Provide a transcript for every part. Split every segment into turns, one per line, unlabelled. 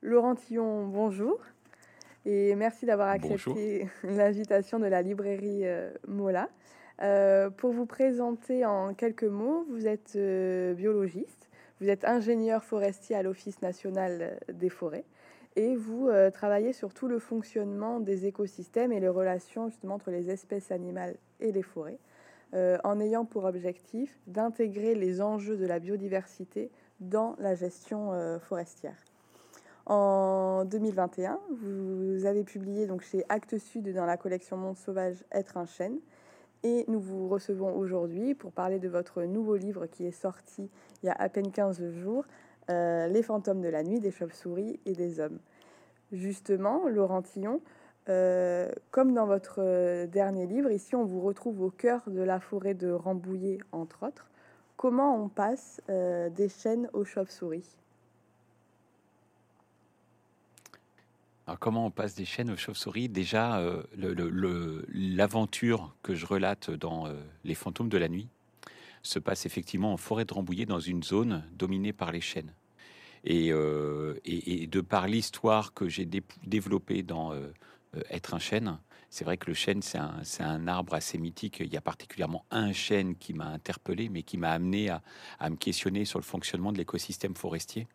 Laurent Tillon, bonjour. Et merci d'avoir accepté l'invitation de la librairie euh, Mola. Euh, pour vous présenter en quelques mots, vous êtes euh, biologiste, vous êtes ingénieur forestier à l'Office national des forêts et vous travaillez sur tout le fonctionnement des écosystèmes et les relations justement entre les espèces animales et les forêts, en ayant pour objectif d'intégrer les enjeux de la biodiversité dans la gestion forestière. En 2021, vous avez publié donc chez Actes Sud dans la collection Monde Sauvage Être un chêne. Et nous vous recevons aujourd'hui pour parler de votre nouveau livre qui est sorti il y a à peine 15 jours, euh, Les fantômes de la nuit, des chauves-souris et des hommes. Justement, Laurent Tillon, euh, comme dans votre euh, dernier livre, ici on vous retrouve au cœur de la forêt de Rambouillet, entre autres. Comment on passe des chênes aux chauves-souris?
Alors, comment on passe des chênes aux chauves-souris? Déjà, euh, l'aventure que je relate dans euh, Les fantômes de la nuit se passe effectivement en forêt de Rambouillet, dans une zone dominée par les chênes. Et, euh, de par l'histoire que j'ai développée dans Être un chêne, c'est vrai que le chêne, c'est un, arbre assez mythique. Il y a particulièrement un chêne qui m'a interpellé, mais qui m'a amené à me questionner sur le fonctionnement de l'écosystème forestier,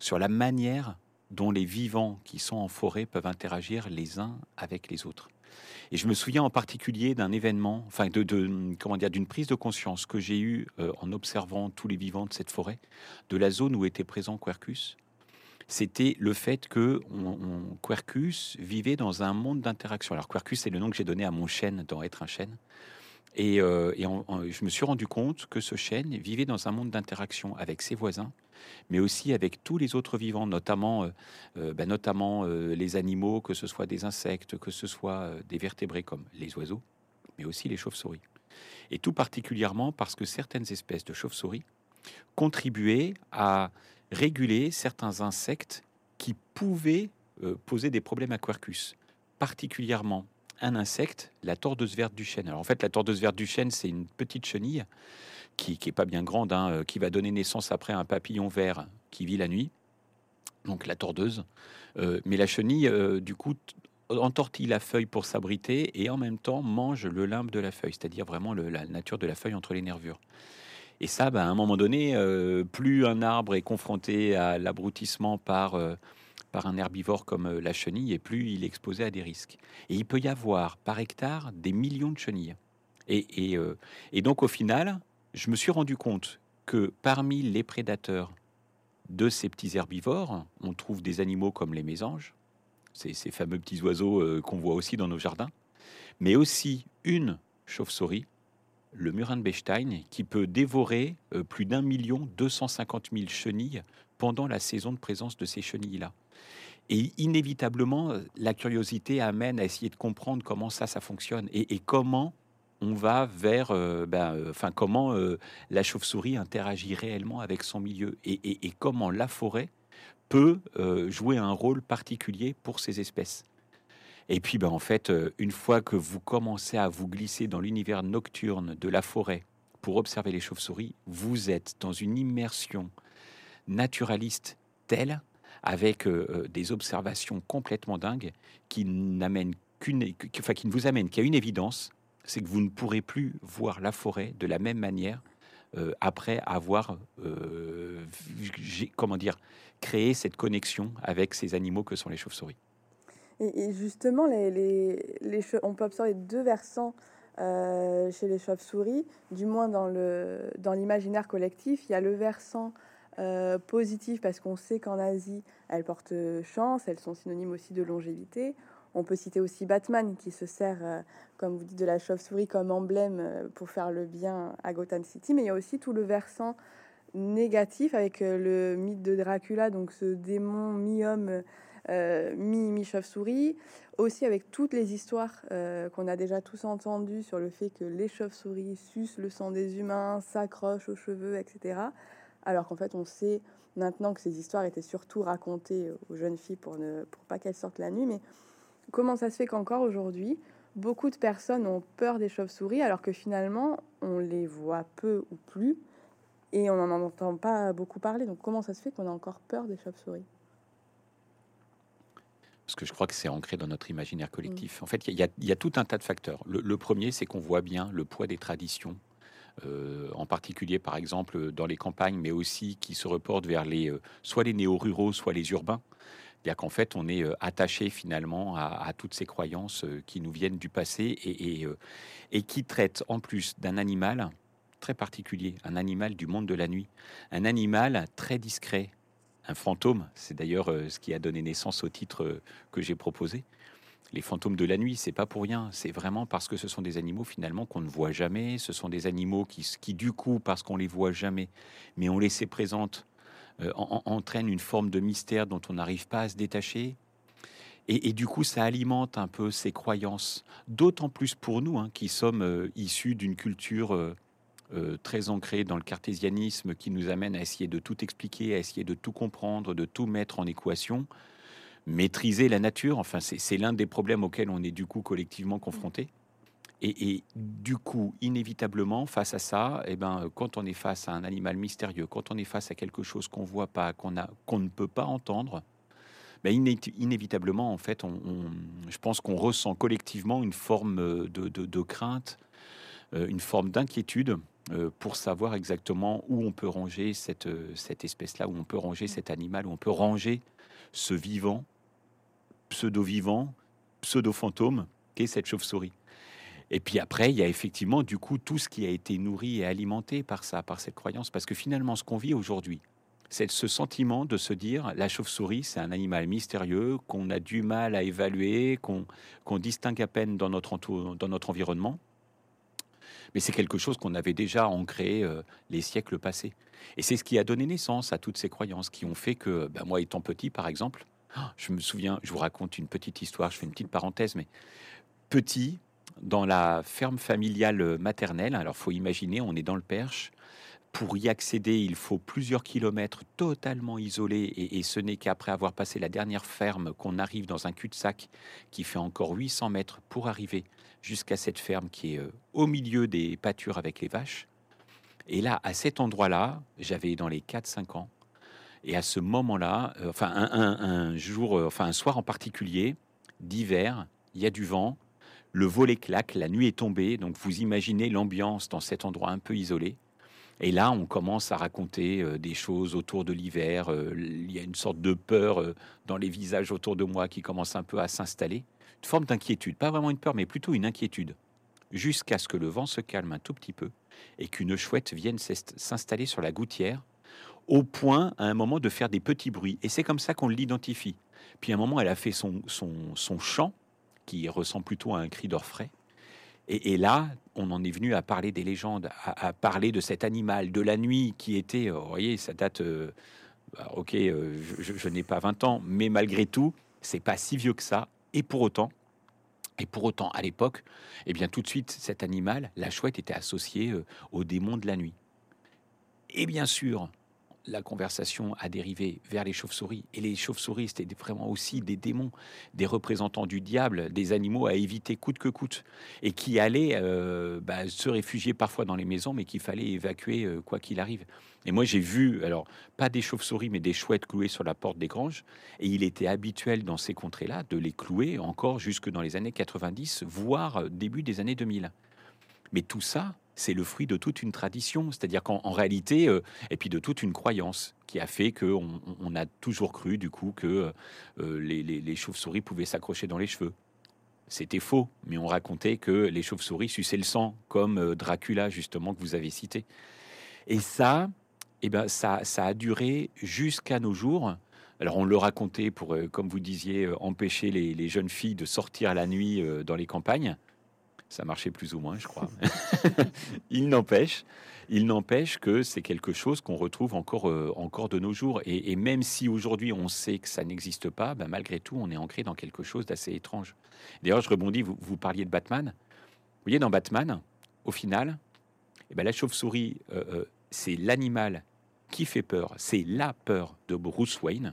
sur la manière dont les vivants qui sont en forêt peuvent interagir les uns avec les autres. Et je me souviens en particulier d'un événement, enfin de, comment dire, d'une prise de conscience que j'ai eue euh, en observant tous les vivants de cette forêt, de la zone où était présent Quercus. C'était le fait que Quercus vivait dans un monde d'interaction. Alors Quercus, c'est le nom que j'ai donné à mon chêne dans Être un chêne. Et, euh, je me suis rendu compte que ce chêne vivait dans un monde d'interaction avec ses voisins, mais aussi avec tous les autres vivants, notamment, euh, euh, ben, notamment les animaux, que ce soit des insectes, que ce soit des vertébrés comme les oiseaux, mais aussi les chauves-souris. Et tout particulièrement parce que certaines espèces de chauves-souris contribuaient à réguler certains insectes qui pouvaient poser des problèmes à Quercus, particulièrement un insecte, la tordeuse verte du chêne. Alors en fait, la tordeuse verte du chêne, c'est une petite chenille qui, qui est pas bien grande, hein, euh, qui va donner naissance après à un papillon vert qui vit la nuit. Donc la tordeuse. Euh, mais la chenille, euh, du coup, entortille la feuille pour s'abriter et en même temps mange le limbe de la feuille, c'est-à-dire vraiment la nature de la feuille entre les nervures. Et ça, ben, à un moment donné, plus un arbre est confronté à l'abrutissement par par un herbivore comme euh, la chenille, et plus il est exposé à des risques. Et il peut y avoir par hectare des millions de chenilles. Et, et, euh, donc au final, je me suis rendu compte que parmi les prédateurs de ces petits herbivores, on trouve des animaux comme les mésanges, ces, ces fameux petits oiseaux euh, qu'on voit aussi dans nos jardins, mais aussi une chauve-souris, le murin de Bechstein, qui peut dévorer plus d'un million deux cent cinquante mille chenilles pendant la saison de présence de ces chenilles-là. Et inévitablement, la curiosité amène à essayer de comprendre comment ça, ça fonctionne et, comment on va vers, euh, ben, euh, enfin comment euh, la chauve-souris interagit réellement avec son milieu et, comment la forêt peut jouer un rôle particulier pour ces espèces. Et puis, ben, en fait, une fois que vous commencez à vous glisser dans l'univers nocturne de la forêt pour observer les chauves-souris, vous êtes dans une immersion naturaliste telle avec euh, euh, des observations complètement dingues qui n'amènent qu'une, enfin, qui ne vous amènent qu'à une évidence, c'est que vous ne pourrez plus voir la forêt de la même manière euh, après avoir, comment dire, créé cette connexion avec ces animaux que sont les chauves-souris.
Et, justement, on peut observer deux versants chez les chauves-souris, du moins dans, le, dans l'imaginaire collectif. Il y a le versant euh, positif parce qu'on sait qu'en Asie, elles portent chance, elles sont synonymes aussi de longévité. On peut citer aussi Batman qui se sert, euh, comme vous dites, de la chauve-souris comme emblème euh, pour faire le bien à Gotham City. Mais il y a aussi tout le versant négatif avec le mythe de Dracula, donc ce démon mi-homme, mi-chauve-souris. aussi avec toutes les histoires qu'on a déjà tous entendues sur le fait que les chauves-souris sucent le sang des humains, s'accrochent aux cheveux, etc alors qu'en fait on sait maintenant que ces histoires étaient surtout racontées aux jeunes filles pour ne pour pas qu'elles sortent la nuit. Mais comment ça se fait qu'encore aujourd'hui beaucoup de personnes ont peur des chauves-souris alors que finalement on les voit peu ou plus et on n'en entend pas beaucoup parler? Donc comment ça se fait qu'on a encore peur des chauves-souris?
Parce que je crois que c'est ancré dans notre imaginaire collectif. En fait, il y, a tout un tas de facteurs. Le, premier, c'est qu'on voit bien le poids des traditions, euh, en particulier, par exemple, dans les campagnes, mais aussi qui se reportent vers les, euh, soit les néo-ruraux, soit les urbains. C'est-à-dire qu'en fait, on est euh, attaché finalement à, toutes ces croyances qui nous viennent du passé et, et, qui traitent en plus d'un animal très particulier, un animal du monde de la nuit, un animal très discret, un fantôme. C'est d'ailleurs ce qui a donné naissance au titre que j'ai proposé. Les fantômes de la nuit, c'est pas pour rien. C'est vraiment parce que ce sont des animaux finalement qu'on ne voit jamais. Ce sont des animaux qui, qui du coup, parce qu'on les voit jamais, mais on les sait présentes, euh, entraînent une forme de mystère dont on n'arrive pas à se détacher. Et, du coup, ça alimente un peu ces croyances. D'autant plus pour nous, hein, qui sommes issus d'une culture euh, très ancré dans le cartésianisme qui nous amène à essayer de tout expliquer, à essayer de tout comprendre, de tout mettre en équation, maîtriser la nature. Enfin, c'est l'un des problèmes auxquels on est du coup collectivement confronté. Et, du coup, inévitablement, face à ça, eh ben, quand on est face à un animal mystérieux, quand on est face à quelque chose qu'on voit pas, qu'on qu'on ne peut pas entendre, ben, inévitablement, en fait, on, je pense qu'on ressent collectivement une forme de, de crainte, euh, une forme d'inquiétude euh, pour savoir exactement où on peut ranger cette, euh, cette espèce-là, où on peut ranger cet animal, où on peut ranger ce vivant, pseudo-vivant, pseudo-fantôme, qu'est cette chauve-souris. Et puis après, il y a effectivement du coup tout ce qui a été nourri et alimenté par ça, par cette croyance, parce que finalement, ce qu'on vit aujourd'hui, c'est ce sentiment de se dire la chauve-souris, c'est un animal mystérieux qu'on a du mal à évaluer, qu'on distingue à peine dans notre, dans notre environnement mais c'est quelque chose qu'on avait déjà ancré euh, les siècles passés. Et c'est ce qui a donné naissance à toutes ces croyances qui ont fait que, ben, moi étant petit par exemple, je me souviens, je vous raconte une petite histoire, je fais une petite parenthèse, mais petit, dans la ferme familiale maternelle, alors faut imaginer, on est dans le Perche, pour y accéder, il faut plusieurs kilomètres totalement isolés et, ce n'est qu'après avoir passé la dernière ferme qu'on arrive dans un cul-de-sac qui fait encore 800 mètres pour arriver jusqu'à cette ferme qui est euh, au milieu des pâtures avec les vaches. Et là, à cet endroit-là, j'avais dans les 4-5 ans. Et à ce moment-là, euh, enfin un, jour, euh, enfin un soir en particulier, d'hiver, il y a du vent, le volet claque, la nuit est tombée, donc vous imaginez l'ambiance dans cet endroit un peu isolé. Et là, on commence à raconter euh, des choses autour de l'hiver. Il y a une sorte de peur dans les visages autour de moi qui commence un peu à s'installer. Une forme d'inquiétude, pas vraiment une peur, mais plutôt une inquiétude. Jusqu'à ce que le vent se calme un tout petit peu et qu'une chouette vienne s'installer sur la gouttière, au point à un moment de faire des petits bruits. Et c'est comme ça qu'on l'identifie. Puis à un moment, elle a fait son, son, son chant, qui ressemble plutôt à un cri d'orfraie. Et, là, on en est venu à parler des légendes, à, parler de cet animal de la nuit qui était, euh, vous voyez, ça date, euh, bah, ok, euh, je, n'ai pas 20 ans, mais malgré tout, c'est pas si vieux que ça. Et pour autant, et pour autant, à l'époque, eh bien, tout de suite, cet animal, la chouette, était associée au démon de la nuit. Et bien sûr, la conversation a dérivé vers les chauves-souris. Et les chauves-souris, c'était vraiment aussi des démons, des représentants du diable, des animaux à éviter coûte que coûte, et qui allaient euh, bah, se réfugier parfois dans les maisons, mais qu'il fallait évacuer euh, quoi qu'il arrive. Et moi, j'ai vu, alors, pas des chauves-souris, mais des chouettes clouées sur la porte des granges, et il était habituel dans ces contrées-là de les clouer encore jusque dans les années 90, voire début des années 2000. Mais tout ça, c'est le fruit de toute une tradition, c'est-à-dire qu'en réalité, euh, et puis de toute une croyance qui a fait qu'on on a toujours cru du coup que euh, les, chauves-souris pouvaient s'accrocher dans les cheveux. C'était faux, mais on racontait que les chauves-souris suçaient le sang, comme euh, Dracula justement que vous avez cité. Et ça, eh ben, ça, a duré jusqu'à nos jours. Alors on le racontait pour, comme vous disiez, empêcher les, les, jeunes filles de sortir la nuit dans les campagnes. Ça marchait plus ou moins, je crois. il n'empêche, il n'empêche que c'est quelque chose qu'on retrouve encore, euh, encore de nos jours. Et, même si aujourd'hui on sait que ça n'existe pas, ben malgré tout, on est ancré dans quelque chose d'assez étrange. D'ailleurs, je rebondis, vous, vous, parliez de Batman. Vous voyez, dans Batman, au final, eh ben, la chauve-souris, euh, euh, c'est l'animal qui fait peur. C'est la peur de Bruce Wayne.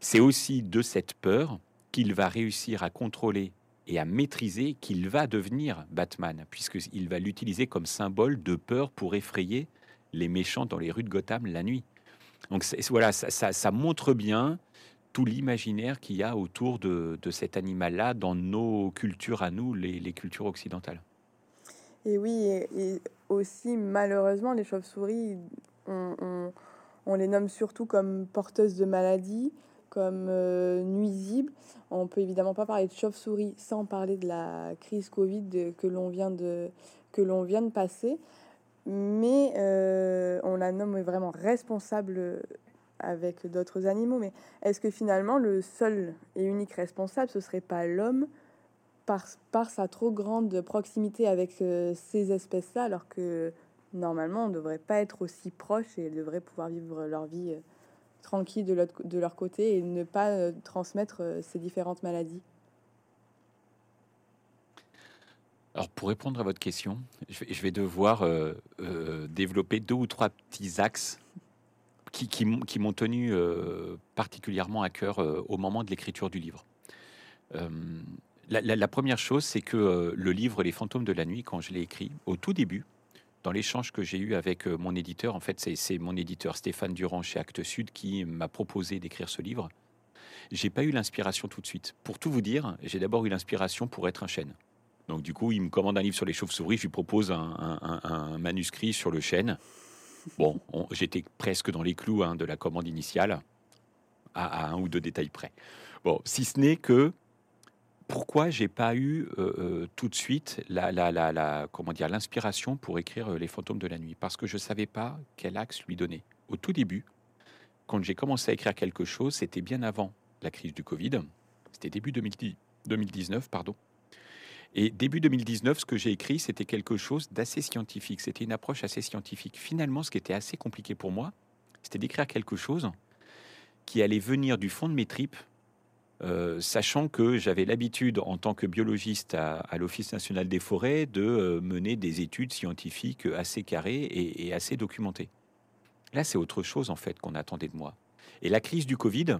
C'est aussi de cette peur qu'il va réussir à contrôler et à maîtriser qu'il va devenir Batman, puisqu'il va l'utiliser comme symbole de peur pour effrayer les méchants dans les rues de Gotham la nuit. Donc voilà, ça, montre bien tout l'imaginaire qu'il y a autour de, cet animal-là dans nos cultures à nous, les, cultures occidentales.
Et oui, et, aussi malheureusement, les chauves-souris, on, les nomme surtout comme porteuses de maladies, comme euh, nuisibles. On peut évidemment pas parler de chauve-souris sans parler de la crise Covid que l'on vient de que l'on vient de passer, mais euh, on la nomme vraiment responsable avec d'autres animaux. Mais est-ce que finalement le seul et unique responsable ce serait pas l'homme par, par sa trop grande proximité avec euh, ces espèces-là, alors que normalement on ne devrait pas être aussi proche et devrait pouvoir vivre leur vie euh, tranquille de, de leur côté et ne pas transmettre ces différentes maladies
Alors, pour répondre à votre question, je vais, devoir euh, euh, développer deux ou trois petits axes qui, qui, m'ont tenu euh, particulièrement à cœur au moment de l'écriture du livre. La, première chose, c'est que le livre Les fantômes de la nuit, quand je l'ai écrit, au tout début, dans l'échange que j'ai eu avec mon éditeur, en fait, c'est mon éditeur Stéphane Durand chez Actes Sud qui m'a proposé d'écrire ce livre. J'ai pas eu l'inspiration tout de suite. Pour tout vous dire, j'ai d'abord eu l'inspiration pour être un chêne. Donc du coup, il me commande un livre sur les chauves-souris, je lui propose un, manuscrit sur le chêne. Bon, j'étais presque dans les clous hein, de la commande initiale, à, un ou deux détails près. Bon, si ce n'est que pourquoi j'ai pas eu euh, euh, tout de suite la, la, la, comment dire l'inspiration pour écrire euh, Les fantômes de la nuit? Parce que je savais pas quel axe lui donner. Au tout début, quand j'ai commencé à écrire quelque chose, c'était bien avant la crise du Covid. C'était début 2010, 2019, pardon. Et début 2019, ce que j'ai écrit, c'était quelque chose d'assez scientifique. C'était une approche assez scientifique. Finalement, ce qui était assez compliqué pour moi, c'était d'écrire quelque chose qui allait venir du fond de mes tripes, euh, sachant que j'avais l'habitude, en tant que biologiste à, l'Office national des forêts, de euh, mener des études scientifiques assez carrées et, assez documentées. Là, c'est autre chose, en fait, qu'on attendait de moi. Et la crise du Covid,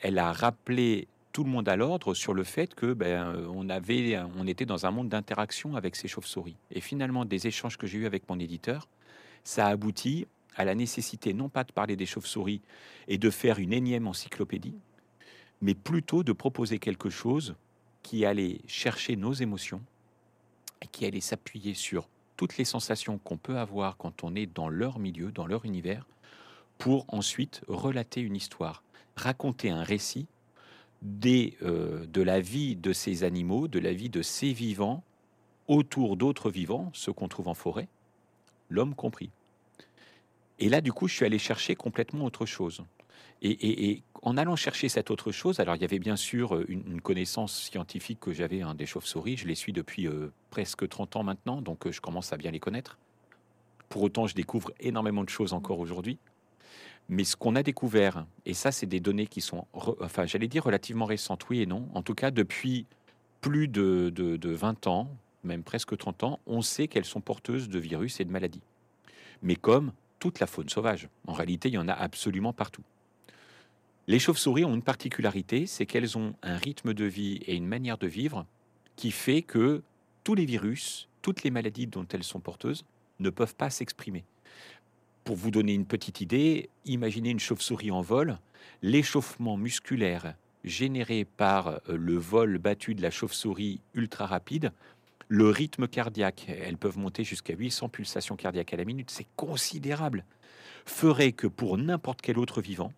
elle a rappelé tout le monde à l'ordre sur le fait que ben, on, avait, on était dans un monde d'interaction avec ces chauves-souris. Et finalement, des échanges que j'ai eus avec mon éditeur, ça a abouti à la nécessité non pas de parler des chauves-souris et de faire une énième encyclopédie, mais plutôt de proposer quelque chose qui allait chercher nos émotions et qui allait s'appuyer sur toutes les sensations qu'on peut avoir quand on est dans leur milieu, dans leur univers, pour ensuite relater une histoire, raconter un récit des, euh, de la vie de ces animaux, de la vie de ces vivants, autour d'autres vivants, ceux qu'on trouve en forêt, l'homme compris. Et là, du coup, je suis allé chercher complètement autre chose. Et, en allant chercher cette autre chose, alors il y avait bien sûr euh, une, connaissance scientifique que j'avais hein, des chauves-souris, je les suis depuis euh, presque 30 ans maintenant, donc je commence à bien les connaître. Pour autant, je découvre énormément de choses encore aujourd'hui. Mais ce qu'on a découvert, et ça, c'est des données qui sont, enfin, j'allais dire relativement récentes, oui et non. En tout cas, depuis plus de, de, 20 ans, même presque 30 ans, on sait qu'elles sont porteuses de virus et de maladies. Mais comme toute la faune sauvage, en réalité, il y en a absolument partout. Les chauves-souris ont une particularité, c'est qu'elles ont un rythme de vie et une manière de vivre qui fait que tous les virus, toutes les maladies dont elles sont porteuses ne peuvent pas s'exprimer. Pour vous donner une petite idée, imaginez une chauve-souris en vol. L'échauffement musculaire généré par euh, le vol battu de la chauve-souris ultra rapide, le rythme cardiaque, elles peuvent monter jusqu'à 800 pulsations cardiaques à la minute, c'est considérable, ferait que pour n'importe quel autre vivant,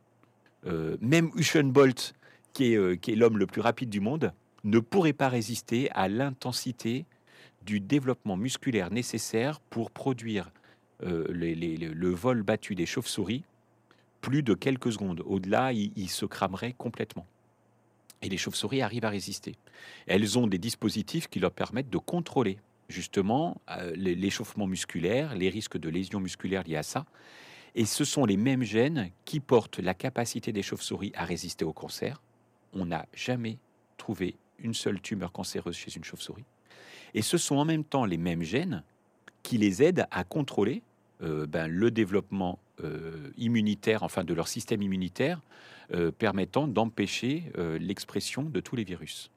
même Usain Bolt, qui est, euh, qui est l'homme le plus rapide du monde, ne pourrait pas résister à l'intensité du développement musculaire nécessaire pour produire euh, le vol battu des chauves-souris, plus de quelques secondes. Au-delà, il, se cramerait complètement. Et les chauves-souris arrivent à résister. Elles ont des dispositifs qui leur permettent de contrôler justement euh, l'échauffement musculaire, les risques de lésions musculaires liés à ça. Et ce sont les mêmes gènes qui portent la capacité des chauves-souris à résister au cancer. On n'a jamais trouvé une seule tumeur cancéreuse chez une chauve-souris. Et ce sont en même temps les mêmes gènes qui les aident à contrôler euh, ben, le développement euh, immunitaire, enfin de leur système immunitaire, euh, permettant d'empêcher l'expression de tous les virus.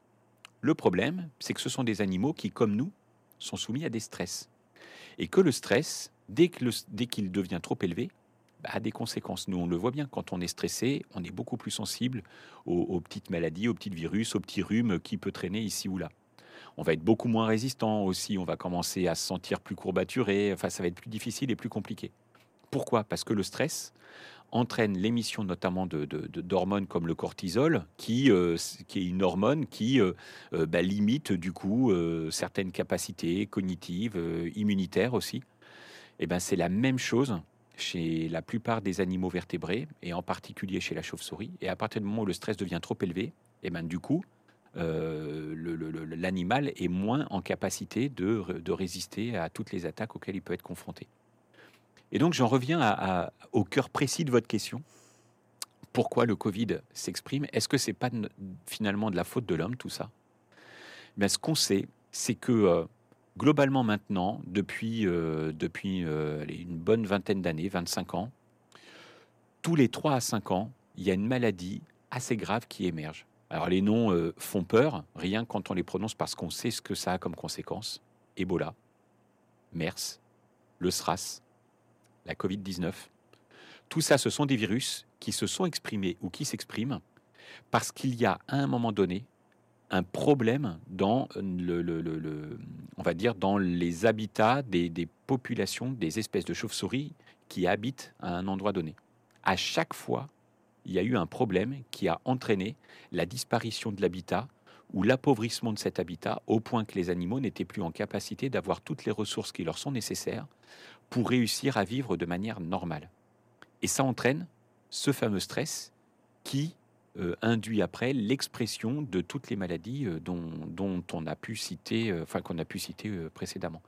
Le problème, c'est que ce sont des animaux qui, comme nous, sont soumis à des stress. Et que le stress, dès qu'il devient trop élevé, a des conséquences. Nous, on le voit bien, quand on est stressé, on est beaucoup plus sensible aux, petites maladies, aux petits virus, aux petits rhumes qui peut traîner ici ou là. On va être beaucoup moins résistant aussi, on va commencer à se sentir plus courbaturé, enfin ça va être plus difficile et plus compliqué. Pourquoi? Parce que le stress entraîne l'émission notamment de, d'hormones comme le cortisol, qui, euh, qui est une hormone qui euh, euh, bah, limite du coup certaines capacités cognitives, immunitaires aussi. Et eh ben c'est la même chose chez la plupart des animaux vertébrés, et en particulier chez la chauve-souris. Et à partir du moment où le stress devient trop élevé, et eh ben, du coup, euh, l'animal est moins en capacité de, résister à toutes les attaques auxquelles il peut être confronté. Et donc j'en reviens au cœur précis de votre question. Pourquoi le Covid s'exprime? Est-ce que c'est pas finalement de la faute de l'homme tout ça? Mais Ce qu'on sait, c'est que euh, globalement maintenant, depuis, euh, depuis euh, une bonne vingtaine d'années, 25 ans, tous les 3 à 5 ans, il y a une maladie assez grave qui émerge. Alors les noms euh, font peur, rien quand on les prononce parce qu'on sait ce que ça a comme conséquence. Ebola, MERS, le SRAS, la Covid-19. Tout ça, ce sont des virus qui se sont exprimés ou qui s'expriment parce qu'il y a à un moment donné un problème dans le, on va dire dans les habitats des, populations des espèces de chauves-souris qui habitent à un endroit donné. À chaque fois, il y a eu un problème qui a entraîné la disparition de l'habitat ou l'appauvrissement de cet habitat au point que les animaux n'étaient plus en capacité d'avoir toutes les ressources qui leur sont nécessaires pour réussir à vivre de manière normale. Et ça entraîne ce fameux stress qui euh, induit après l'expression de toutes les maladies euh, dont, on a pu citer, euh, enfin qu'on a pu citer précédemment.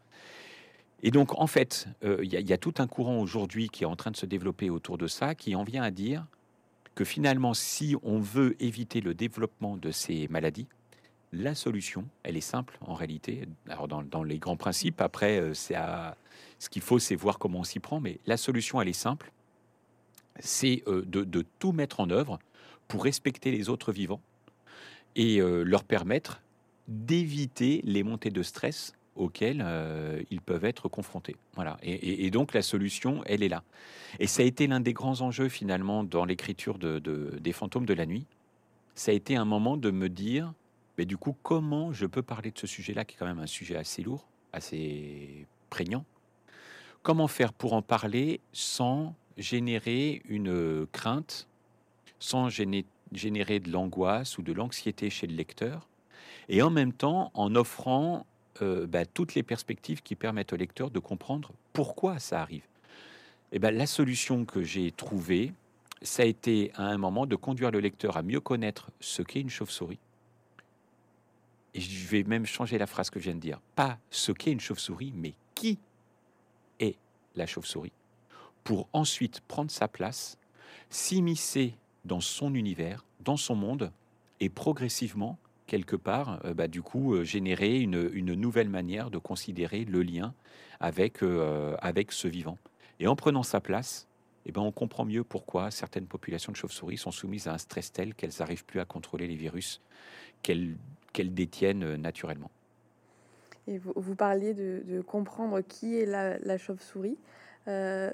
Et donc, en fait, il y, a tout un courant aujourd'hui qui est en train de se développer autour de ça, qui en vient à dire que finalement, si on veut éviter le développement de ces maladies, la solution, elle est simple en réalité. Alors, dans, les grands principes, après, c'est ce qu'il faut, c'est voir comment on s'y prend, mais la solution, elle est simple. C'est de tout mettre en œuvre pour respecter les autres vivants et euh, leur permettre d'éviter les montées de stress auxquelles euh, ils peuvent être confrontés. Voilà. Et, donc la solution, elle est là. Et ça a été l'un des grands enjeux finalement dans l'écriture de, des fantômes de la nuit. Ça a été un moment de me dire, mais du coup, comment je peux parler de ce sujet-là, qui est quand même un sujet assez lourd, assez prégnant. Comment faire pour en parler sans générer une crainte sans générer de l'angoisse ou de l'anxiété chez le lecteur, et en même temps en offrant euh, bah, toutes les perspectives qui permettent au lecteur de comprendre pourquoi ça arrive. Et ben, la solution que j'ai trouvée, ça a été à un moment de conduire le lecteur à mieux connaître ce qu'est une chauve-souris. Et je vais même changer la phrase que je viens de dire. Pas ce qu'est une chauve-souris, mais qui est la chauve-souris. Pour ensuite prendre sa place, s'immiscer dans son univers, dans son monde, et progressivement, quelque part, euh, bah, du coup, euh, générer une, nouvelle manière de considérer le lien avec, euh, avec ce vivant. Et en prenant sa place, eh ben, on comprend mieux pourquoi certaines populations de chauves-souris sont soumises à un stress tel qu'elles n'arrivent plus à contrôler les virus qu'elles détiennent naturellement.
Et vous, parliez de, comprendre qui est la, chauve-souris.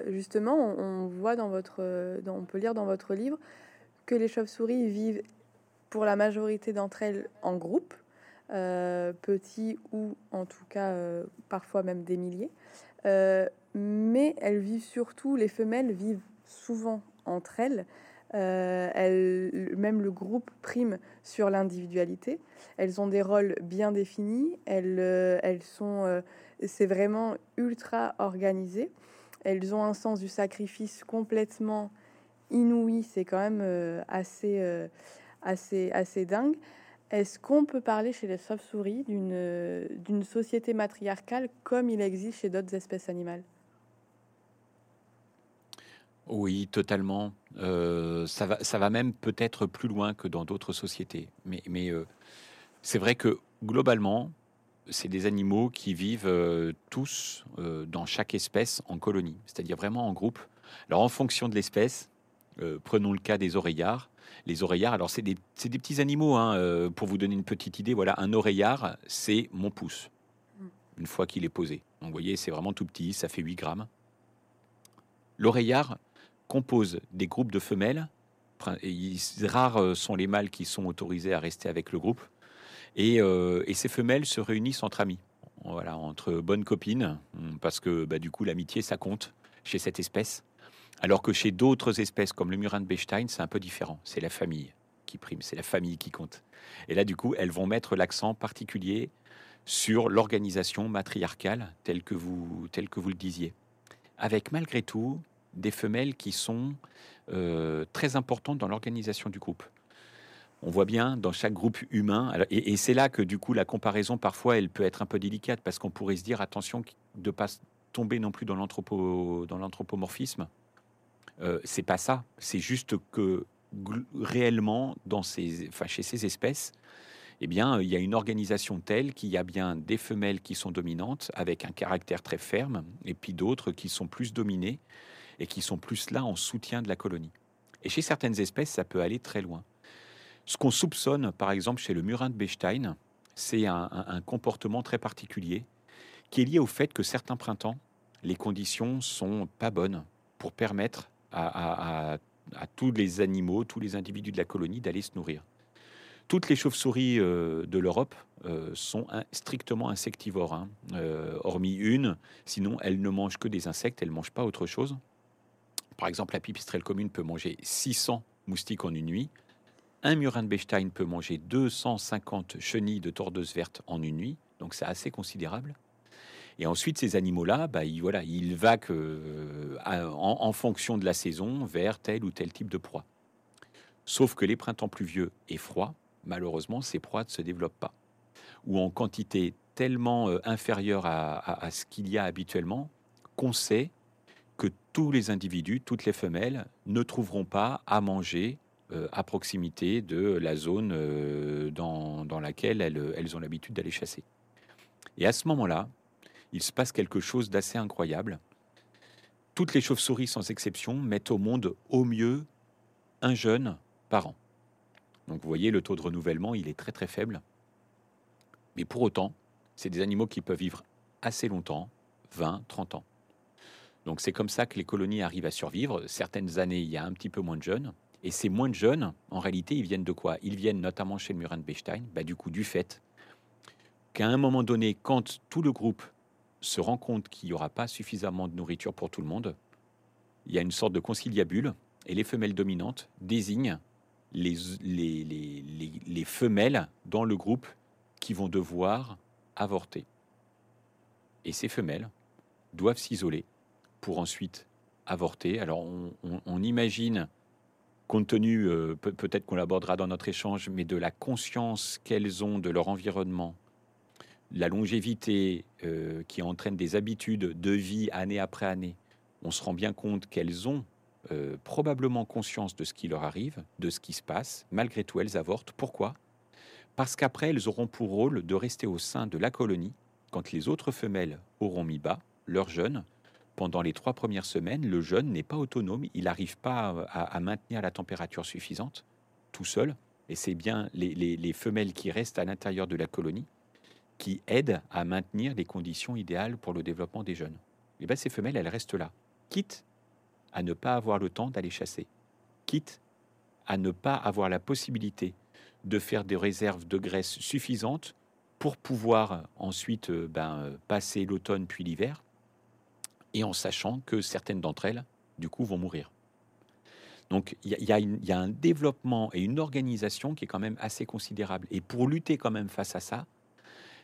justement, on, voit dans votre, on peut lire dans votre livre que les chauves-souris vivent pour la majorité d'entre elles en groupe, euh, petits ou en tout cas euh, parfois même des milliers. Euh, mais elles vivent surtout, les femelles vivent souvent entre elles. même le groupe prime sur l'individualité. Elles ont des rôles bien définis. Elles, elles sont, c'est vraiment ultra organisé. Elles ont un sens du sacrifice complètement inouï, c'est quand même euh, assez, euh, assez, assez dingue. Est-ce qu'on peut parler chez les chauves-souris d'une, d'une société matriarcale comme il existe chez d'autres espèces animales?
Oui, totalement. Euh, ça, va, ça va même peut-être plus loin que dans d'autres sociétés. Mais, mais c'est vrai que globalement, c'est des animaux qui vivent tous dans chaque espèce en colonie, c'est-à-dire vraiment en groupe. Alors en fonction de l'espèce, euh, prenons le cas des oreillards. Les oreillards, alors c'est des, petits animaux, hein, euh, pour vous donner une petite idée, voilà, un oreillard, c'est mon pouce, mm. une fois qu'il est posé. Donc vous voyez, c'est vraiment tout petit, ça fait 8 grammes. L'oreillard composent des groupes de femelles. rares sont les mâles qui sont autorisés à rester avec le groupe. Et, ces femelles se réunissent entre amis, voilà, entre bonnes copines, parce que bah, du coup l'amitié ça compte chez cette espèce. Alors que chez d'autres espèces comme le murin de Bechstein, c'est un peu différent. C'est la famille qui prime, c'est la famille qui compte. Et là, du coup, elles vont mettre l'accent particulier sur l'organisation matriarcale telle que, vous, que vous le disiez. Avec malgré tout des femelles qui sont euh, très importantes dans l'organisation du groupe. On voit bien dans chaque groupe humain, et, c'est là que du coup la comparaison parfois elle peut être un peu délicate parce qu'on pourrait se dire attention de ne pas tomber non plus dans l'anthropomorphisme. Euh, c'est pas ça. C'est juste que réellement, dans ces, chez ces espèces, eh bien, il y a une organisation telle qu'il y a bien des femelles qui sont dominantes avec un caractère très ferme, et puis d'autres qui sont plus dominées et qui sont plus là en soutien de la colonie. Et chez certaines espèces, ça peut aller très loin. Ce qu'on soupçonne, par exemple, chez le murin de Bechstein, c'est un, comportement très particulier qui est lié au fait que certains printemps, les conditions sont pas bonnes pour permettre à, tous les animaux, tous les individus de la colonie d'aller se nourrir. Toutes les chauves-souris euh, de l'Europe euh, sont strictement insectivores, hein. euh, hormis une. Sinon, elles ne mangent que des insectes, elles ne mangent pas autre chose. Par exemple, la pipistrelle commune peut manger 600 moustiques en une nuit. Un murin de Bechstein peut manger 250 chenilles de tordeuse verte en une nuit, donc c'est assez considérable. Et ensuite, ces animaux-là, bah, ils, voilà, ils vaquent euh, en, fonction de la saison vers tel ou tel type de proie. Sauf que les printemps pluvieux et froids, malheureusement, ces proies ne se développent pas. Ou en quantité tellement euh, inférieure à, ce qu'il y a habituellement qu'on sait que tous les individus, toutes les femelles, ne trouveront pas à manger euh, à proximité de la zone dans, laquelle elles ont l'habitude d'aller chasser. Et à ce moment-là, il se passe quelque chose d'assez incroyable. Toutes les chauves-souris, sans exception, mettent au monde au mieux un jeune par an. Donc vous voyez, le taux de renouvellement, il est très très faible. Mais pour autant, c'est des animaux qui peuvent vivre assez longtemps, 20, 30 ans. Donc c'est comme ça que les colonies arrivent à survivre. Certaines années, il y a un petit peu moins de jeunes. Et ces moins de jeunes, en réalité, ils viennent de quoi? Ils viennent notamment chez le murin de Bechstein, bah, du coup du fait qu'à un moment donné, quand tout le groupe se rend compte qu'il n'y aura pas suffisamment de nourriture pour tout le monde, il y a une sorte de conciliabule et les femelles dominantes désignent les, les, femelles dans le groupe qui vont devoir avorter. Et ces femelles doivent s'isoler pour ensuite avorter. Alors on, imagine, compte tenu, euh, peut-être qu'on l'abordera dans notre échange, mais de la conscience qu'elles ont de leur environnement, la longévité euh, qui entraîne des habitudes de vie année après année, on se rend bien compte qu'elles ont euh, probablement conscience de ce qui leur arrive, de ce qui se passe. Malgré tout, elles avortent. Pourquoi? Parce qu'après, elles auront pour rôle de rester au sein de la colonie quand les autres femelles auront mis bas leurs jeunes. Pendant les trois premières semaines, le jeune n'est pas autonome, il n'arrive pas à, maintenir la température suffisante tout seul. Et c'est bien les femelles qui restent à l'intérieur de la colonie qui aident à maintenir les conditions idéales pour le développement des jeunes. Et bien ces femelles, elles restent là, quitte à ne pas avoir le temps d'aller chasser, quitte à ne pas avoir la possibilité de faire des réserves de graisse suffisantes pour pouvoir ensuite euh, ben, euh, passer l'automne puis l'hiver, et en sachant que certaines d'entre elles, du coup, vont mourir. Donc il y, a un développement et une organisation qui est quand même assez considérable. Et pour lutter quand même face à ça,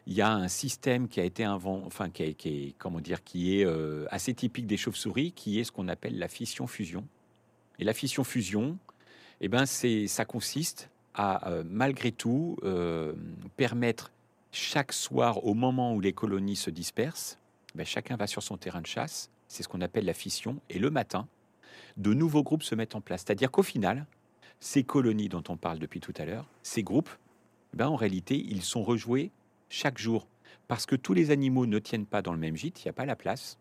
il y a un système qui a été inventé, enfin qui est, comment dire, qui est euh, assez typique des chauves-souris, qui est ce qu'on appelle la fission-fusion. Et la fission-fusion, eh ben, c'est, ça consiste à euh, malgré tout euh, permettre chaque soir, au moment où les colonies se dispersent, ben, chacun va sur son terrain de chasse. C'est ce qu'on appelle la fission. Et le matin, de nouveaux groupes se mettent en place. C'est-à-dire qu'au final, ces colonies dont on parle depuis tout à l'heure, ces groupes, ben, en réalité, ils sont rejoués chaque jour. Parce que tous les animaux ne tiennent pas dans le même gîte, il n'y a pas la place.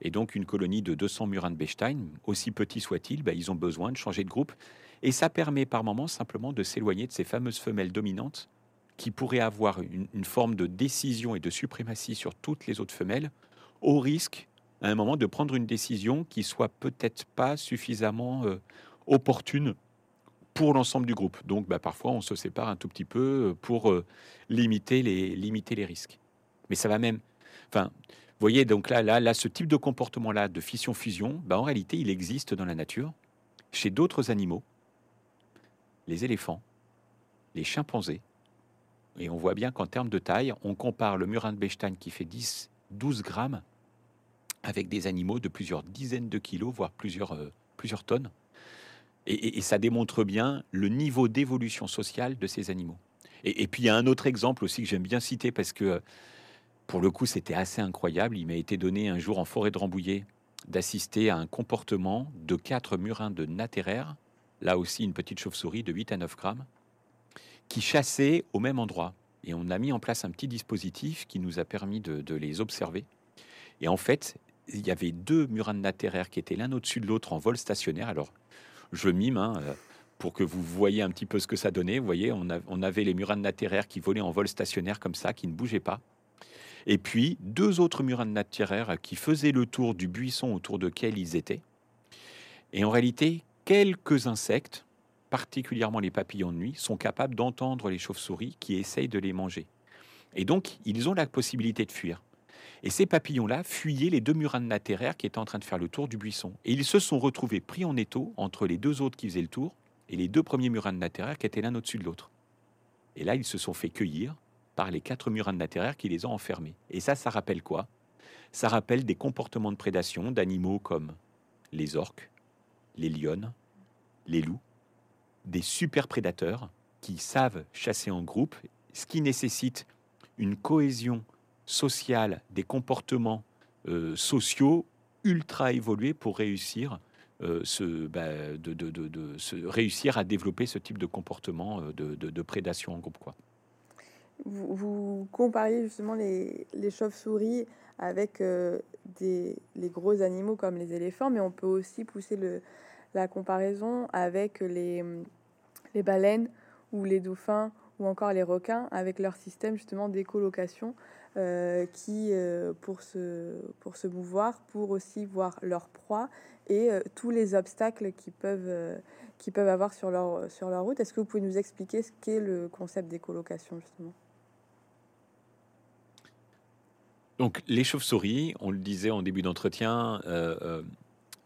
Et donc une colonie de 200 murins de Bechstein, aussi petit soit-il, bah, ils ont besoin de changer de groupe. Et ça permet par moments simplement de s'éloigner de ces fameuses femelles dominantes qui pourraient avoir une, forme de décision et de suprématie sur toutes les autres femelles, au risque à un moment de prendre une décision qui soit peut-être pas suffisamment euh, opportune pour l'ensemble du groupe. Donc bah, parfois on se sépare un tout petit peu euh, pour euh, limiter, les, limiter les risques. Mais ça va même... Enfin, vous voyez, donc là, là, là ce type de comportement-là, de fission-fusion, bah, en réalité, il existe dans la nature, chez d'autres animaux, les éléphants, les chimpanzés. Et on voit bien qu'en termes de taille, on compare le murin de Bechstein qui fait 10, 12 grammes avec des animaux de plusieurs dizaines de kilos, voire plusieurs, euh, plusieurs tonnes. Et, ça démontre bien le niveau d'évolution sociale de ces animaux. Et, puis il y a un autre exemple aussi que j'aime bien citer parce que pour le coup c'était assez incroyable. Il m'a été donné un jour en forêt de Rambouillet d'assister à un comportement de quatre murins de natéraire, là aussi une petite chauve-souris de 8 à 9 grammes, qui chassaient au même endroit. Et on a mis en place un petit dispositif qui nous a permis de, les observer. Et en fait, il y avait deux murins de natéraire qui étaient l'un au-dessus de l'autre en vol stationnaire. Alors, je mime hein, euh, pour que vous voyez un petit peu ce que ça donnait. Vous voyez, on, avait les murins de qui volaient en vol stationnaire comme ça, qui ne bougeaient pas. Et puis, deux autres murins de qui faisaient le tour du buisson autour duquel ils étaient. Et en réalité, quelques insectes, particulièrement les papillons de nuit, sont capables d'entendre les chauves-souris qui essayent de les manger. Et donc, ils ont la possibilité de fuir. Et ces papillons-là fuyaient les deux murins natéraires qui étaient en train de faire le tour du buisson. Et ils se sont retrouvés pris en étau entre les deux autres qui faisaient le tour et les deux premiers murins natéraires qui étaient l'un au-dessus de l'autre. Et là, ils se sont fait cueillir par les quatre murins natéraires qui les ont enfermés. Et ça, ça rappelle quoi? Ça rappelle des comportements de prédation d'animaux comme les orques, les lionnes, les loups, des super prédateurs qui savent chasser en groupe, ce qui nécessite une cohésion sociale, des comportements euh, sociaux ultra évolués pour réussir, euh, bah, de, de, de, réussir à développer ce type de comportement euh, de, prédation en groupe. Quoi.
Vous, vous compariez justement les, les chauves-souris avec des, les gros animaux comme les éléphants, mais on peut aussi pousser le, la comparaison avec les, les baleines ou les dauphins ou encore les requins avec leur système justement d'écolocation qui, euh, pour, se, pour se mouvoir, pour aussi voir leur proie et euh, tous les obstacles qu'ils peuvent, peuvent avoir sur leur, sur leur route. Est-ce que vous pouvez nous expliquer ce qu'est le concept d'écolocation, justement?
Donc, les chauves-souris, on le disait en début d'entretien,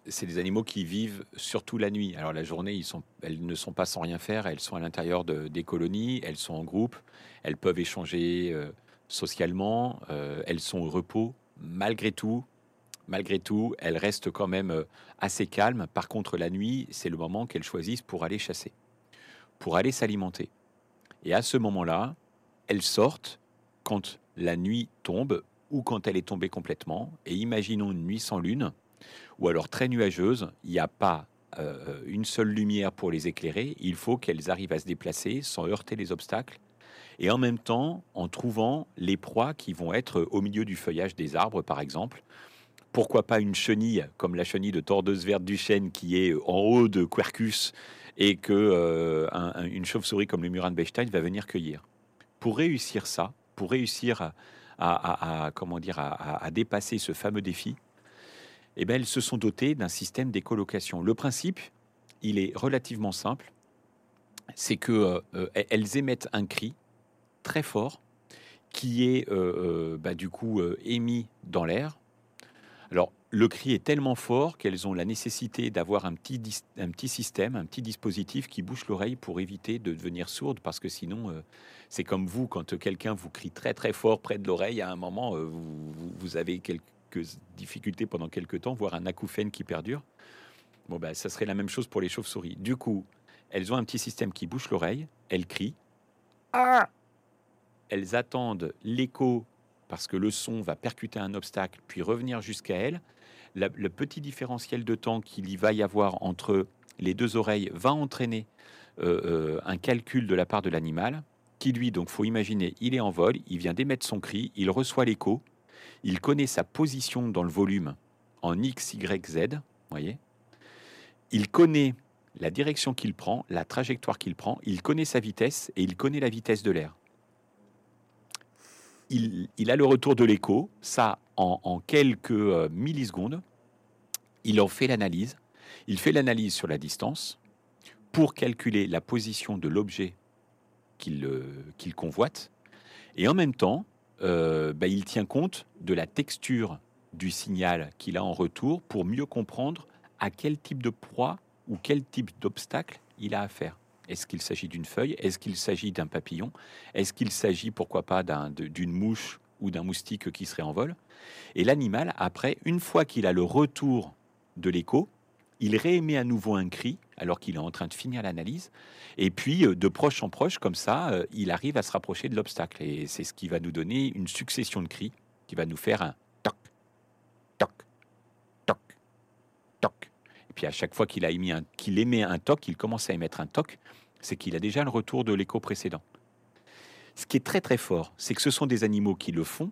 c'est des animaux qui vivent surtout la nuit. Alors la journée, ils sont, elles ne sont pas sans rien faire, elles sont à l'intérieur de, des colonies, elles sont en groupe, elles peuvent échanger socialement, euh, elles sont au repos. Malgré tout, malgré tout, elles restent quand même euh, assez calmes. Par contre, la nuit, c'est le moment qu'elles choisissent pour aller chasser, pour aller s'alimenter. Et à ce moment-là, elles sortent quand la nuit tombe ou quand elle est tombée complètement. Et imaginons une nuit sans lune, ou alors très nuageuse, il n'y a pas euh, une seule lumière pour les éclairer, il faut qu'elles arrivent à se déplacer sans heurter les obstacles et en même temps en trouvant les proies qui vont être au milieu du feuillage des arbres, par exemple. Pourquoi pas une chenille comme la chenille de tordeuse verte du chêne qui est en haut de Quercus et que euh, une chauve-souris comme le murin de Bechstein va venir cueillir. Pour réussir ça, pour réussir à, comment dire à, dépasser ce fameux défi, eh bien, elles se sont dotées d'un système d'écolocation. Le principe, il est relativement simple, c'est que euh, elles émettent un cri très fort qui est euh, euh, bah, du coup euh, émis dans l'air. Alors le cri est tellement fort qu'elles ont la nécessité d'avoir un petit, un petit système, un petit dispositif qui bouche l'oreille pour éviter de devenir sourde, parce que sinon, c'est comme vous, quand quelqu'un vous crie très très fort près de l'oreille, à un moment, vous, vous, avez quelques difficultés pendant quelques temps, voire un acouphène qui perdure. Bon, ben, ça serait la même chose pour les chauves-souris. Du coup, elles ont un petit système qui bouche l'oreille, elles crient. Ah elles attendent l'écho parce que le son va percuter un obstacle, puis revenir jusqu'à elles. le petit différentiel de temps qu'il y va y avoir entre les deux oreilles va entraîner euh, euh, un calcul de la part de l'animal, qui lui, donc faut imaginer, il est en vol, il vient d'émettre son cri, il reçoit l'écho, il connaît sa position dans le volume en X, Y, Z, voyez. Il connaît la direction qu'il prend, la trajectoire qu'il prend, il connaît sa vitesse et il connaît la vitesse de l'air. Il, a le retour de l'écho, ça en, quelques euh, millisecondes. Il en fait l'analyse. Il fait l'analyse sur la distance pour calculer la position de l'objet qu'il euh, convoite. Et en même temps, euh, bah, il tient compte de la texture du signal qu'il a en retour pour mieux comprendre à quel type de proie ou quel type d'obstacle il a affaire. Est-ce qu'il s'agit d'une feuille? Est-ce qu'il s'agit d'un papillon? Est-ce qu'il s'agit, pourquoi pas, d'une mouche ou d'un moustique qui serait en vol? Et l'animal, après, une fois qu'il a le retour de l'écho, il réémet à nouveau un cri alors qu'il est en train de finir l'analyse. Et puis, euh, de proche en proche, comme ça, euh, il arrive à se rapprocher de l'obstacle. Et c'est ce qui va nous donner une succession de cris qui va nous faire un toc, toc, toc, toc. Puis, à chaque fois qu'il a émis un, qu'il émet un toc, il commence à émettre un toc, c'est qu'il a déjà le retour de l'écho précédent. Ce qui est très très fort, c'est que ce sont des animaux qui le font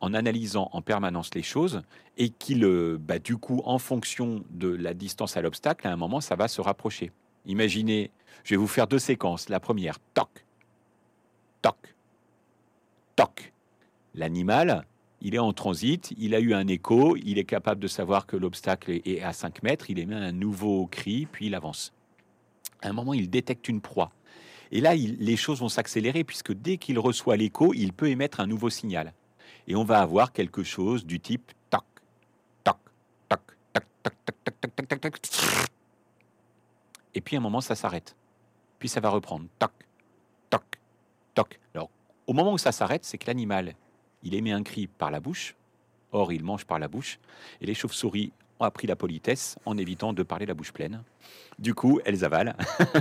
en analysant en permanence les choses et qui, le, bah, du coup, en fonction de la distance à l'obstacle, à un moment, ça va se rapprocher. Imaginez, je vais vous faire deux séquences. La première, toc, toc, toc. L'animal, il est en transit, il a eu un écho, il est capable de savoir que l'obstacle est à 5 mètres, il émet un nouveau cri, puis il avance. À un moment, il détecte une proie. Et là, les choses vont s'accélérer puisque dès qu'il reçoit l'écho, il peut émettre un nouveau signal et on va avoir quelque chose du type toc, toc, toc, toc, toc, toc, toc, toc, toc, toc, Et puis à un moment, ça s'arrête. Puis ça va reprendre toc, toc, toc. Alors, au moment où ça s'arrête, c'est que l'animal, il émet un cri par la bouche. Or, il mange par la bouche. Et les chauves-souris ont appris la politesse en évitant de parler la bouche pleine. Du coup, elles avalent.